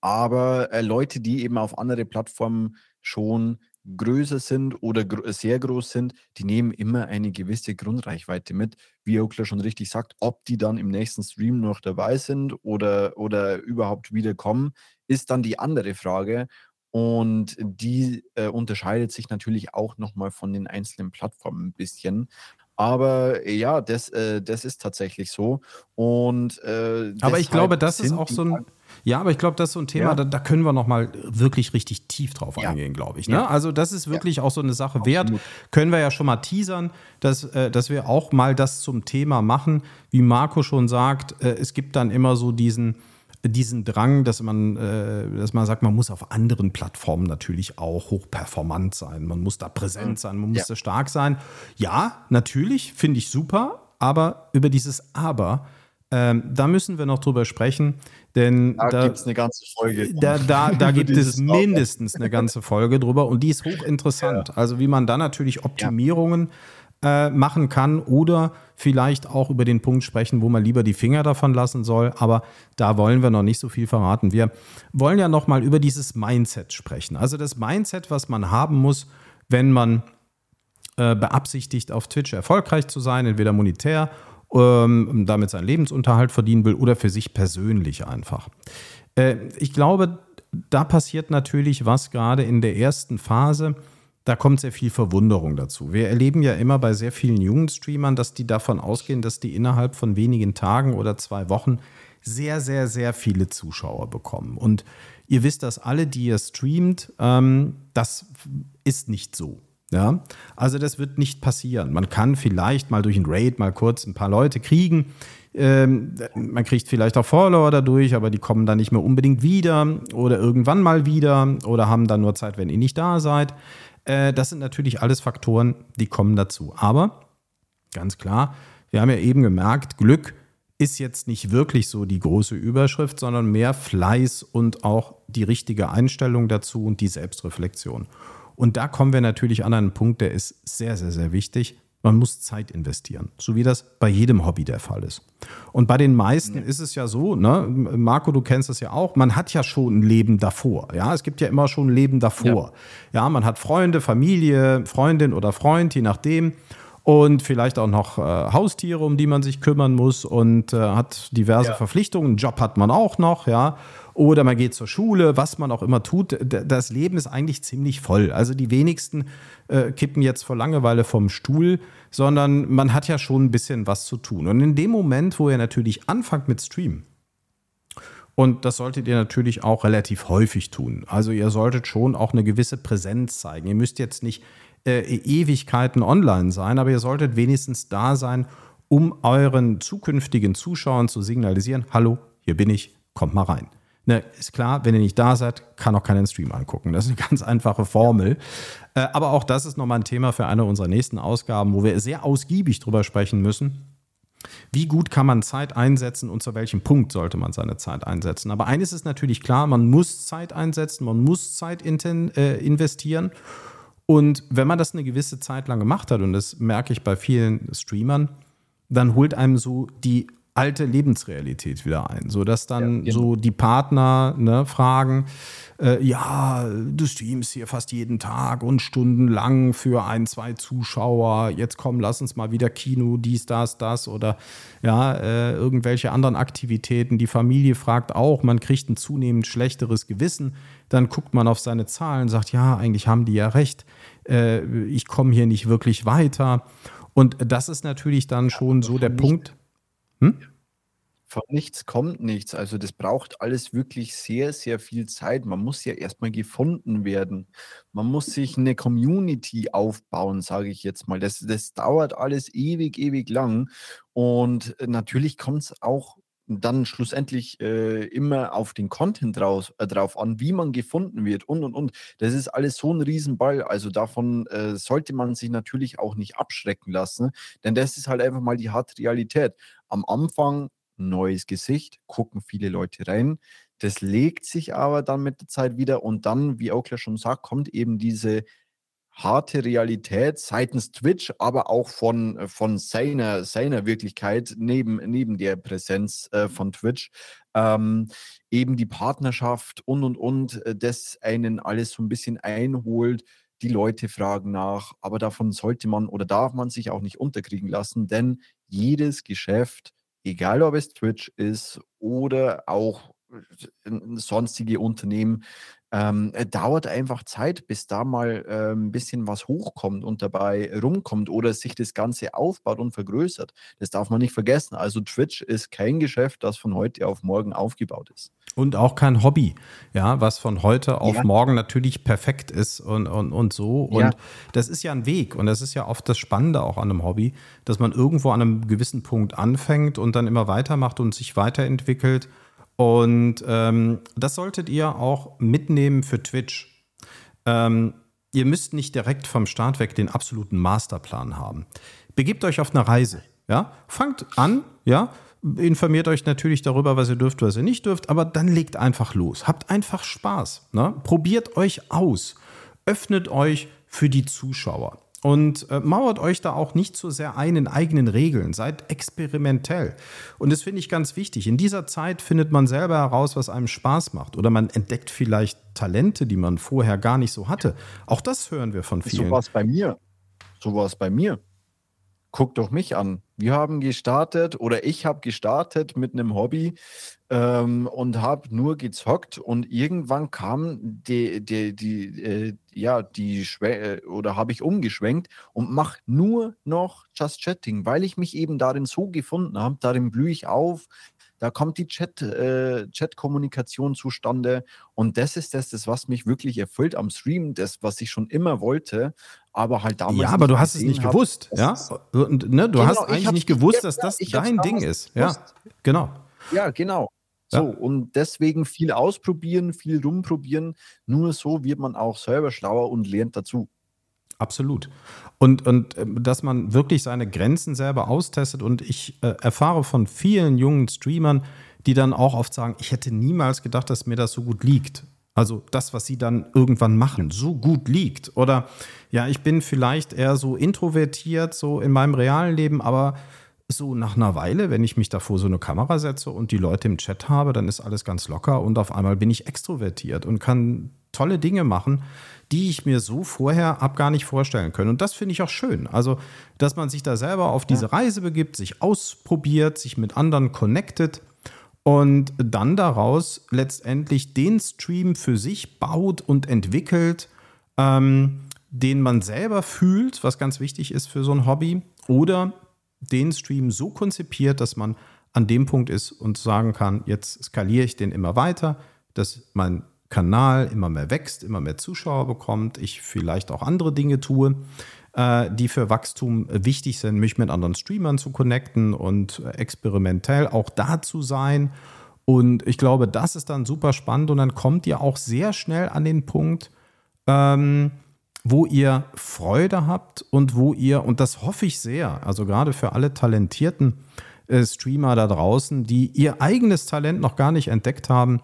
Aber äh, Leute, die eben auf andere Plattformen schon größer sind oder gr sehr groß sind, die nehmen immer eine gewisse Grundreichweite mit. Wie Okla schon richtig sagt, ob die dann im nächsten Stream noch dabei sind oder, oder überhaupt wieder kommen, ist dann die andere Frage. Und die äh, unterscheidet sich natürlich auch nochmal von den einzelnen Plattformen ein bisschen. Aber ja, das, äh, das ist tatsächlich so. Und, äh, aber ich glaube, das ist auch so ein. Ja, aber ich glaube, das ist so ein Thema, ja. da, da, können wir noch mal wirklich richtig tief drauf ja. eingehen, glaube ich. Ne? Ja. Also das ist wirklich auch so eine Sache wert. Können wir ja schon mal teasern, dass, äh, dass wir auch mal das zum Thema machen. Wie Marco schon sagt, äh, es gibt dann immer so diesen, diesen Drang, dass man, äh, dass man sagt, man muss auf anderen Plattformen natürlich auch hochperformant sein. Man muss da präsent mhm. sein, man muss da stark sein. Ja, natürlich, finde ich super, aber über dieses Aber ähm, da müssen wir noch drüber sprechen, denn da, da gibt es eine ganze Folge. Da, da, da gibt es mindestens eine ganze Folge drüber und die ist hochinteressant. Ja. Also wie man da natürlich Optimierungen ja. Äh, machen kann oder vielleicht auch über den Punkt sprechen, wo man lieber die Finger davon lassen soll. Aber da wollen wir noch nicht so viel verraten. Wir wollen ja noch mal über dieses Mindset sprechen. Also das Mindset, was man haben muss, wenn man äh, beabsichtigt, auf Twitch erfolgreich zu sein, entweder monetär ähm, damit seinen Lebensunterhalt verdienen will oder für sich persönlich einfach. Äh, ich glaube, da passiert natürlich was gerade in der ersten Phase. Da kommt sehr viel Verwunderung dazu. Wir erleben ja immer bei sehr vielen jungen Streamern, dass die davon ausgehen, dass die innerhalb von wenigen Tagen oder zwei Wochen sehr, sehr, sehr viele Zuschauer bekommen. Und ihr wisst das alle, die ihr streamt, ähm, das ist nicht so. Ja, also das wird nicht passieren. Man kann vielleicht mal durch ein Raid mal kurz ein paar Leute kriegen. Ähm, man kriegt vielleicht auch Follower dadurch, aber die kommen dann nicht mehr unbedingt wieder oder irgendwann mal wieder oder haben dann nur Zeit, wenn ihr nicht da seid. Äh, das sind natürlich alles Faktoren, die kommen dazu. Aber ganz klar, wir haben ja eben gemerkt, Glück ist jetzt nicht wirklich so die große Überschrift, sondern mehr Fleiß und auch die richtige Einstellung dazu und die Selbstreflexion. Und da kommen wir natürlich an einen Punkt, der ist sehr, sehr, sehr wichtig. Man muss Zeit investieren, so wie das bei jedem Hobby der Fall ist. Und bei den meisten ja. ist es ja so, ne? Marco, du kennst es ja auch, man hat ja schon ein Leben davor. Ja, es gibt ja immer schon ein Leben davor. Ja, ja man hat Freunde, Familie, Freundin oder Freund, je nachdem und vielleicht auch noch äh, Haustiere, um die man sich kümmern muss und äh, hat diverse ja. Verpflichtungen. Einen Job hat man auch noch, ja. Oder man geht zur Schule, was man auch immer tut. Das Leben ist eigentlich ziemlich voll. Also die wenigsten äh, kippen jetzt vor Langeweile vom Stuhl, sondern man hat ja schon ein bisschen was zu tun. Und in dem Moment, wo ihr natürlich anfangt mit Streamen, und das solltet ihr natürlich auch relativ häufig tun. Also ihr solltet schon auch eine gewisse Präsenz zeigen. Ihr müsst jetzt nicht äh, Ewigkeiten online sein, aber ihr solltet wenigstens da sein, um euren zukünftigen Zuschauern zu signalisieren, hallo, hier bin ich, kommt mal rein. Ne, ist klar, wenn ihr nicht da seid, kann auch keinen Stream angucken. Das ist eine ganz einfache Formel. Äh, aber auch das ist nochmal ein Thema für eine unserer nächsten Ausgaben, wo wir sehr ausgiebig drüber sprechen müssen. Wie gut kann man Zeit einsetzen und zu welchem Punkt sollte man seine Zeit einsetzen? Aber eines ist natürlich klar, man muss Zeit einsetzen, man muss Zeit äh, investieren. Und wenn man das eine gewisse Zeit lang gemacht hat, und das merke ich bei vielen Streamern, dann holt einem so die alte Lebensrealität wieder ein, sodass dann ja, genau. so die Partner ne, fragen, äh, ja, du streamst hier fast jeden Tag und stundenlang für ein, zwei Zuschauer, jetzt komm, lass uns mal wieder Kino, dies, das, das oder ja, äh, irgendwelche anderen Aktivitäten. Die Familie fragt auch, man kriegt ein zunehmend schlechteres Gewissen, dann guckt man auf seine Zahlen, sagt, ja, eigentlich haben die ja recht, äh, ich komme hier nicht wirklich weiter. Und das ist natürlich dann schon so der Punkt. Hm? Von nichts kommt nichts. Also das braucht alles wirklich sehr, sehr viel Zeit. Man muss ja erstmal gefunden werden. Man muss sich eine Community aufbauen, sage ich jetzt mal. Das, das dauert alles ewig, ewig lang. Und natürlich kommt es auch dann schlussendlich äh, immer auf den Content raus, äh, drauf an, wie man gefunden wird und und und. Das ist alles so ein Riesenball. Also davon äh, sollte man sich natürlich auch nicht abschrecken lassen, denn das ist halt einfach mal die harte Realität. Am Anfang neues Gesicht, gucken viele Leute rein. Das legt sich aber dann mit der Zeit wieder und dann, wie Oakler schon sagt, kommt eben diese harte Realität seitens Twitch, aber auch von, äh, von seiner, seiner Wirklichkeit neben, neben der Präsenz äh, von Twitch. Ähm, eben die Partnerschaft und und und, äh, das einen alles so ein bisschen einholt. Die Leute fragen nach, aber davon sollte man oder darf man sich auch nicht unterkriegen lassen, denn jedes Geschäft, egal ob es Twitch ist oder auch äh, sonstige Unternehmen, ähm, äh, dauert einfach Zeit, bis da mal äh, ein bisschen was hochkommt und dabei rumkommt oder sich das Ganze aufbaut und vergrößert. Das darf man nicht vergessen. Also Twitch ist kein Geschäft, das von heute auf morgen aufgebaut ist. Und auch kein Hobby, ja, was von heute auf ja. morgen natürlich perfekt ist und, und, und so. Und ja. das ist ja ein Weg und das ist ja oft das Spannende auch an einem Hobby, dass man irgendwo an einem gewissen Punkt anfängt und dann immer weitermacht und sich weiterentwickelt und ähm, das solltet ihr auch mitnehmen für Twitch. Ähm, ihr müsst nicht direkt vom Start weg den absoluten Masterplan haben. Begebt euch auf eine Reise. Ja? Fangt an, ja, informiert euch natürlich darüber, was ihr dürft, was ihr nicht dürft, aber dann legt einfach los. Habt einfach Spaß. Ne? Probiert euch aus. Öffnet euch für die Zuschauer. Und äh, mauert euch da auch nicht so sehr ein in eigenen Regeln. Seid experimentell. Und das finde ich ganz wichtig. In dieser Zeit findet man selber heraus, was einem Spaß macht. Oder man entdeckt vielleicht Talente, die man vorher gar nicht so hatte. Auch das hören wir von vielen. So war es bei mir. So war es bei mir guck doch mich an. Wir haben gestartet oder ich habe gestartet mit einem Hobby ähm, und habe nur gezockt und irgendwann kam die, die, die, äh, ja, die Schwä oder habe ich umgeschwenkt und mache nur noch Just Chatting, weil ich mich eben darin so gefunden habe. Darin blühe ich auf, da kommt die Chat, äh, Chat-Kommunikation zustande. Und das ist das, das, was mich wirklich erfüllt am Stream, das, was ich schon immer wollte, aber halt damals. Ja, aber du hast es nicht hab, gewusst, ja? Und, ne, du genau, hast eigentlich nicht gewusst, dass das dein Ding ist. Ja, genau. Ja, genau. So, ja. und deswegen viel ausprobieren, viel rumprobieren. Nur so wird man auch selber schlauer und lernt dazu. Absolut. Und, und äh, dass man wirklich seine Grenzen selber austestet. Und ich äh, erfahre von vielen jungen Streamern, die dann auch oft sagen, ich hätte niemals gedacht, dass mir das so gut liegt. Also das, was sie dann irgendwann machen, so gut liegt. Oder ja, ich bin vielleicht eher so introvertiert, so in meinem realen Leben, aber so nach einer Weile, wenn ich mich da vor so eine Kamera setze und die Leute im Chat habe, dann ist alles ganz locker und auf einmal bin ich extrovertiert und kann tolle Dinge machen, die ich mir so vorher ab gar nicht vorstellen können. Und das finde ich auch schön. Also, dass man sich da selber auf diese Reise begibt, sich ausprobiert, sich mit anderen connectet und dann daraus letztendlich den Stream für sich baut und entwickelt, ähm, den man selber fühlt, was ganz wichtig ist für so ein Hobby, oder den Stream so konzipiert, dass man an dem Punkt ist und sagen kann, jetzt skaliere ich den immer weiter, dass mein Kanal immer mehr wächst, immer mehr Zuschauer bekommt, ich vielleicht auch andere Dinge tue, äh, die für Wachstum wichtig sind, mich mit anderen Streamern zu connecten und experimentell auch da zu sein. Und ich glaube, das ist dann super spannend und dann kommt ihr auch sehr schnell an den Punkt, ähm, wo ihr Freude habt und wo ihr, und das hoffe ich sehr, also gerade für alle talentierten äh, Streamer da draußen, die ihr eigenes Talent noch gar nicht entdeckt haben,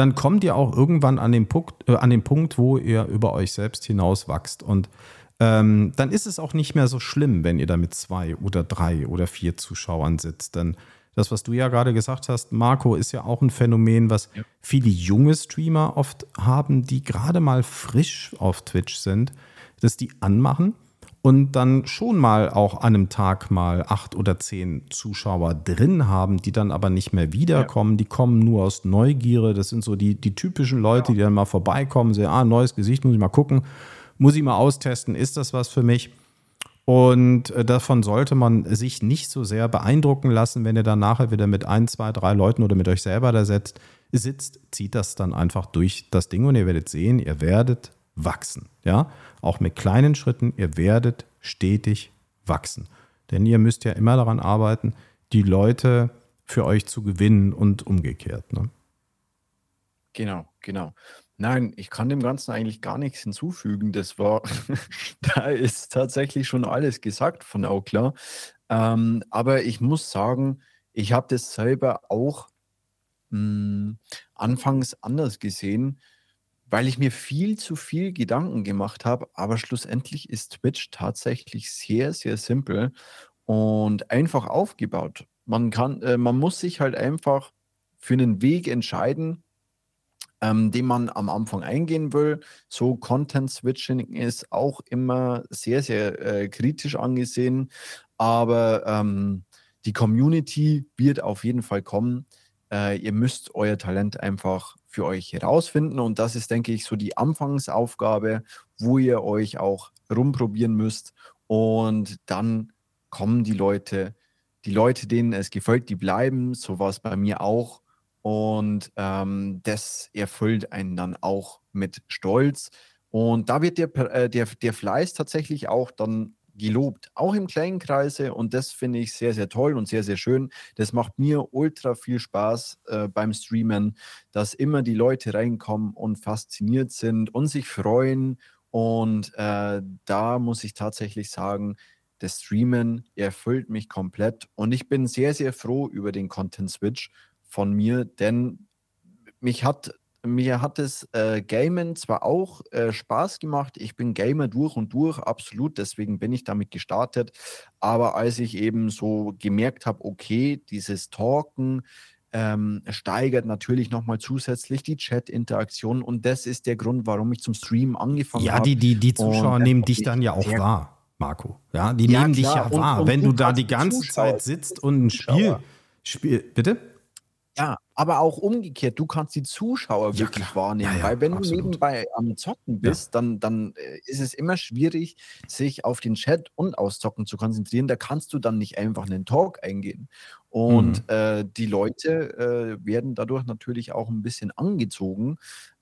dann kommt ihr auch irgendwann an den Punkt, äh, an den Punkt wo ihr über euch selbst hinaus wachst. Und ähm, dann ist es auch nicht mehr so schlimm, wenn ihr da mit zwei oder drei oder vier Zuschauern sitzt. Denn das, was du ja gerade gesagt hast, Marco, ist ja auch ein Phänomen, was ja. viele junge Streamer oft haben, die gerade mal frisch auf Twitch sind, dass die anmachen und dann schon mal auch an einem Tag mal acht oder zehn Zuschauer drin haben, die dann aber nicht mehr wiederkommen. Ja. Die kommen nur aus Neugierde. Das sind so die, die typischen Leute, ja. die dann mal vorbeikommen, sehen, ah, neues Gesicht, muss ich mal gucken, muss ich mal austesten, ist das was für mich? Und äh, davon sollte man sich nicht so sehr beeindrucken lassen, wenn ihr dann nachher wieder mit ein, zwei, drei Leuten oder mit euch selber da setzt, sitzt, zieht das dann einfach durch das Ding und ihr werdet sehen, ihr werdet wachsen. Ja, auch mit kleinen Schritten, ihr werdet stetig wachsen. Denn ihr müsst ja immer daran arbeiten, die Leute für euch zu gewinnen und umgekehrt. Ne? Genau, genau. Nein, ich kann dem Ganzen eigentlich gar nichts hinzufügen. Das war, da ist tatsächlich schon alles gesagt von Auklar. Ähm, aber ich muss sagen, ich habe das selber auch mh, hm, anfangs anders gesehen weil ich mir viel zu viel Gedanken gemacht habe. Aber schlussendlich ist Twitch tatsächlich sehr, sehr simpel und einfach aufgebaut. Man kann, äh, man muss sich halt einfach für einen Weg entscheiden, ähm, den man am Anfang eingehen will. So Content Switching ist auch immer sehr, sehr äh, kritisch angesehen, aber ähm, die Community wird auf jeden Fall kommen. Äh, ihr müsst euer Talent einfach für euch herausfinden. Und das ist, denke ich, so die Anfangsaufgabe, wo ihr euch auch rumprobieren müsst. Und dann kommen die Leute, die Leute, denen es gefällt, die bleiben. So war es bei mir auch. Und ähm, das erfüllt einen dann auch mit Stolz. Und da wird der, äh, der, der Fleiß tatsächlich auch dann gelobt, auch im kleinen Kreise. Und das finde ich sehr, sehr toll und sehr, sehr schön. Das macht mir ultra viel Spaß äh, beim Streamen, dass immer die Leute reinkommen und fasziniert sind und sich freuen. Und äh, da muss ich tatsächlich sagen, das Streamen erfüllt mich komplett. Und ich bin sehr, sehr froh über den Content Switch von mir, denn mich hat mir hat das äh, Gamen zwar auch äh, Spaß gemacht, ich bin Gamer durch und durch, absolut, deswegen bin ich damit gestartet. Aber als ich eben so gemerkt habe, okay, dieses Talken ähm, steigert natürlich nochmal zusätzlich die Chat-Interaktion und das ist der Grund, warum ich zum Stream angefangen habe. Ja, die, die, die Zuschauer und nehmen dich dann ja auch wahr, Marco. Ja, die ja, nehmen klar. dich ja wahr. Und, Wenn du da die ganze Zeit sitzt und ein Spiel, Spiel, bitte? Ja, aber auch umgekehrt, du kannst die Zuschauer Ja, wirklich klar. wahrnehmen, Ja, weil wenn du nebenbei am Zocken bist, dann, dann äh, ist es immer schwierig, sich auf den Chat und aufs Zocken zu konzentrieren. Da kannst du dann nicht einfach in den Talk eingehen. Und Mhm. äh, die Leute äh, werden dadurch natürlich auch ein bisschen angezogen,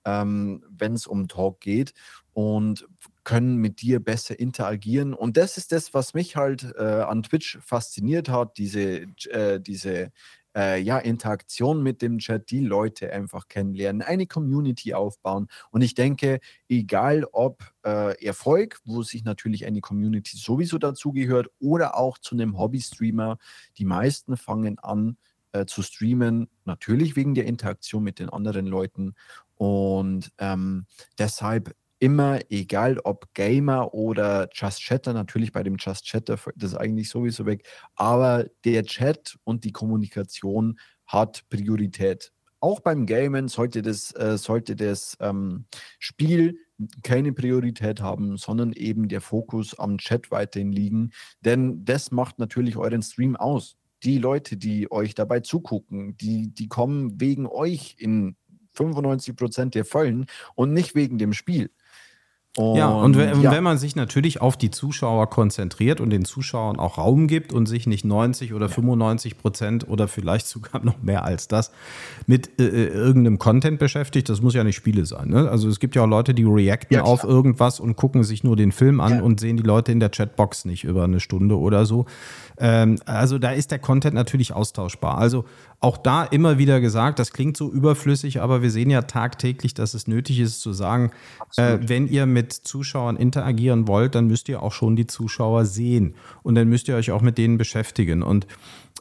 ähm, wenn es um Talk geht und können mit dir besser interagieren. Und das ist das, was mich halt äh, an Twitch fasziniert hat, diese, äh, diese äh, ja, Interaktion mit dem Chat, die Leute einfach kennenlernen, eine Community aufbauen. Und ich denke, egal ob äh, Erfolg, wo sich natürlich eine Community sowieso dazugehört, oder auch zu einem Hobby-Streamer, die meisten fangen an, äh, zu streamen, natürlich wegen der Interaktion mit den anderen Leuten. Und ähm, deshalb immer, egal ob Gamer oder Just Chatter, natürlich bei dem Just Chatter das ist eigentlich sowieso weg, aber der Chat und die Kommunikation hat Priorität. Auch beim Gamen sollte das, äh, sollte das ähm, Spiel keine Priorität haben, sondern eben der Fokus am Chat weiterhin liegen. Denn das macht natürlich euren Stream aus. Die Leute, die euch dabei zugucken, die, die kommen wegen euch in 95 Prozent der Fällen und nicht wegen dem Spiel. Und, ja, und wenn, ja. wenn, man sich natürlich auf die Zuschauer konzentriert und den Zuschauern auch Raum gibt und sich nicht 90 oder 95 Prozent oder vielleicht sogar noch mehr als das mit äh, äh, irgendeinem Content beschäftigt, das muss ja nicht Spiele sein. Ne? Also es gibt ja auch Leute, die reacten ja, auf irgendwas und gucken sich nur den Film an ja. und sehen die Leute in der Chatbox nicht über eine Stunde oder so. Ähm, also da ist der Content natürlich austauschbar. Also auch da immer wieder gesagt, das klingt so überflüssig, aber wir sehen ja tagtäglich, dass es nötig ist zu sagen, äh, wenn ihr mit Zuschauern interagieren wollt, dann müsst ihr auch schon die Zuschauer sehen und dann müsst ihr euch auch mit denen beschäftigen. Und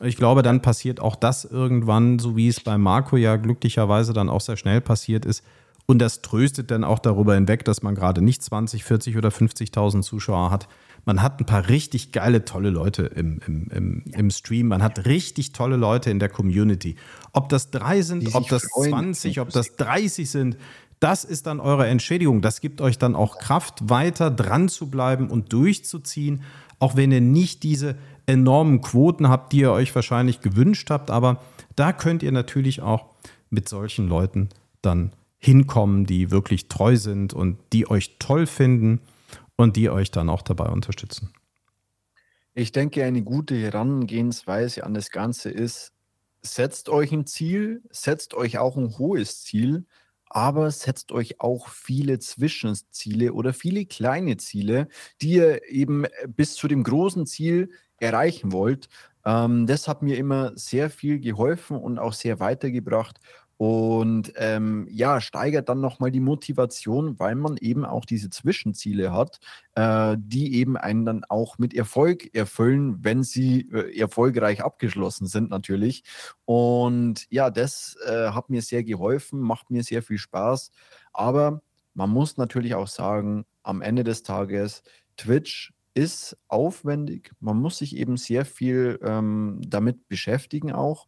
ich glaube, dann passiert auch das irgendwann, so wie es bei Marco ja glücklicherweise dann auch sehr schnell passiert ist. Und das tröstet dann auch darüber hinweg, dass man gerade nicht 20, 40 oder 50.000 Zuschauer hat, man hat ein paar richtig geile, tolle Leute im, im, im, im Stream. Man hat richtig tolle Leute in der Community. Ob das drei sind, ob das freuen, 20, ob das 30 sind, das ist dann eure Entschädigung. Das gibt euch dann auch Kraft, weiter dran zu bleiben und durchzuziehen, auch wenn ihr nicht diese enormen Quoten habt, die ihr euch wahrscheinlich gewünscht habt. Aber da könnt ihr natürlich auch mit solchen Leuten dann hinkommen, die wirklich treu sind und die euch toll finden und die euch dann auch dabei unterstützen. Ich denke, eine gute Herangehensweise an das Ganze ist, setzt euch ein Ziel, setzt euch auch ein hohes Ziel, aber setzt euch auch viele Zwischenziele oder viele kleine Ziele, die ihr eben bis zu dem großen Ziel erreichen wollt. Ähm, das hat mir immer sehr viel geholfen und auch sehr weitergebracht. Und ähm, ja, steigert dann nochmal die Motivation, weil man eben auch diese Zwischenziele hat, äh, die eben einen dann auch mit Erfolg erfüllen, wenn sie äh, erfolgreich abgeschlossen sind natürlich. Und ja, das äh, hat mir sehr geholfen, macht mir sehr viel Spaß. Aber man muss natürlich auch sagen, am Ende des Tages, Twitch ist aufwendig. Man muss sich eben sehr viel ähm, damit beschäftigen auch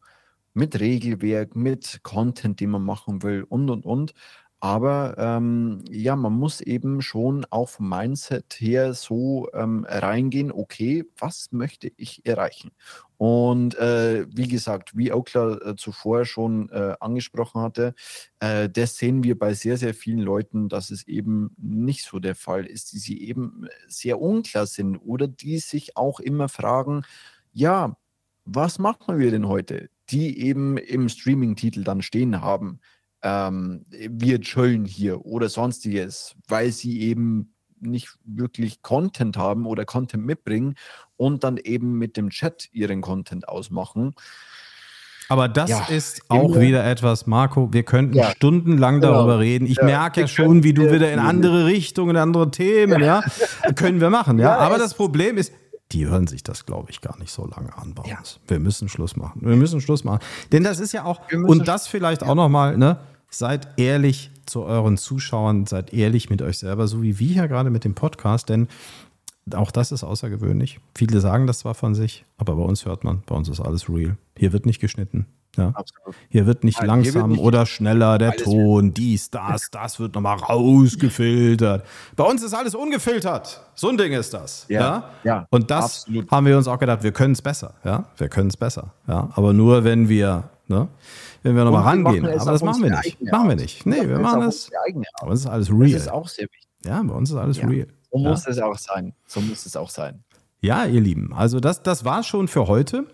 mit Regelwerk, mit Content, den man machen will und, und, und. Aber ähm, ja, man muss eben schon auch vom Mindset her so ähm, reingehen, okay, was möchte ich erreichen? Und äh, wie gesagt, wie Aukler äh, zuvor schon äh, angesprochen hatte, äh, das sehen wir bei sehr, sehr vielen Leuten, dass es eben nicht so der Fall ist, die sie eben sehr unklar sind oder die sich auch immer fragen, ja, was machen wir denn heute? Die eben im Streaming-Titel dann stehen haben, ähm, wir chillen hier oder sonstiges, weil sie eben nicht wirklich Content haben oder Content mitbringen und dann eben mit dem Chat ihren Content ausmachen. Aber das ja, ist auch immer. wieder etwas, Marco, wir könnten ja, stundenlang genau. darüber reden. Ich ja, merke ja schon, wie du wieder in andere Richtungen, in andere Themen, ja, können wir machen, ja. Aber das Problem ist, die hören sich das, glaube ich, gar nicht so lange an bei ja. uns. Wir müssen Schluss machen. Wir müssen Schluss machen. Denn das ist ja auch, und das vielleicht auch nochmal, ne? Seid ehrlich zu euren Zuschauern, seid ehrlich mit euch selber, so wie wir hier gerade mit dem Podcast, denn auch das ist außergewöhnlich. Viele sagen das zwar von sich, aber bei uns hört man, bei uns ist alles real. Hier wird nicht geschnitten, ja. Absolut. Hier wird nicht Nein, langsam wird nicht oder schneller der Ton, dies, das, das wird nochmal rausgefiltert. Bei uns ist alles ungefiltert. So ein Ding ist das. Ja. ja? ja Und das absolut. haben wir uns auch gedacht, wir können es besser. Ja, wir können es besser. Ja, aber nur wenn wir, ne, wenn wir nochmal rangehen. Aber das machen wir nicht. Machen wir nicht. Nee, wir machen das. Bei uns ist alles real. Das ist auch sehr wichtig. Ja, bei uns ist alles real. So muss es auch sein. So muss es auch sein. Ja, ihr Lieben, also das, das war schon für heute.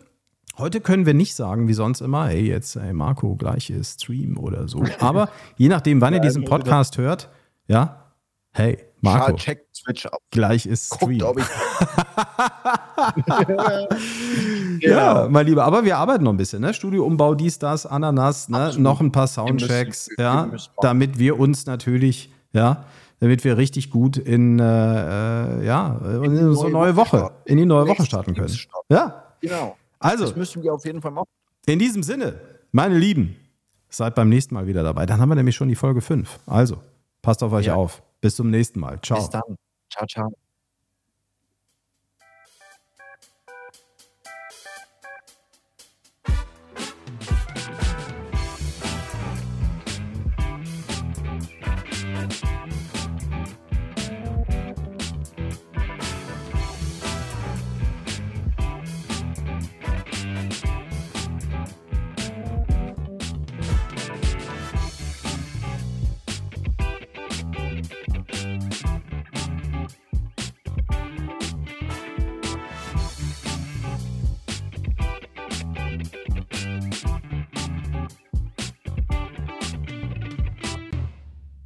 Heute können wir nicht sagen, wie sonst immer, hey, jetzt, hey, Marco, gleich ist Stream oder so. Aber je nachdem, wann ihr diesen Podcast hört, ja, hey, Marco, check Switch ab. gleich ist Stream. Guckt, ich Ja, mein Lieber. Aber wir arbeiten noch ein bisschen, ne? Studioumbau, dies, das, Ananas, ne? Noch ein paar Soundchecks, müssen- wir ja, machen. damit wir uns natürlich, ja, damit wir richtig gut in, äh, äh, ja, in, die so neue neue Woche Woche, in die neue Woche starten können. Ja, Genau. Also, Das müssen wir auf jeden Fall machen. in diesem Sinne, meine Lieben, seid beim nächsten Mal wieder dabei. Dann haben wir nämlich schon die Folge 5. Also, passt auf euch Ja. auf. Bis zum nächsten Mal. Ciao. Bis dann. Ciao, ciao.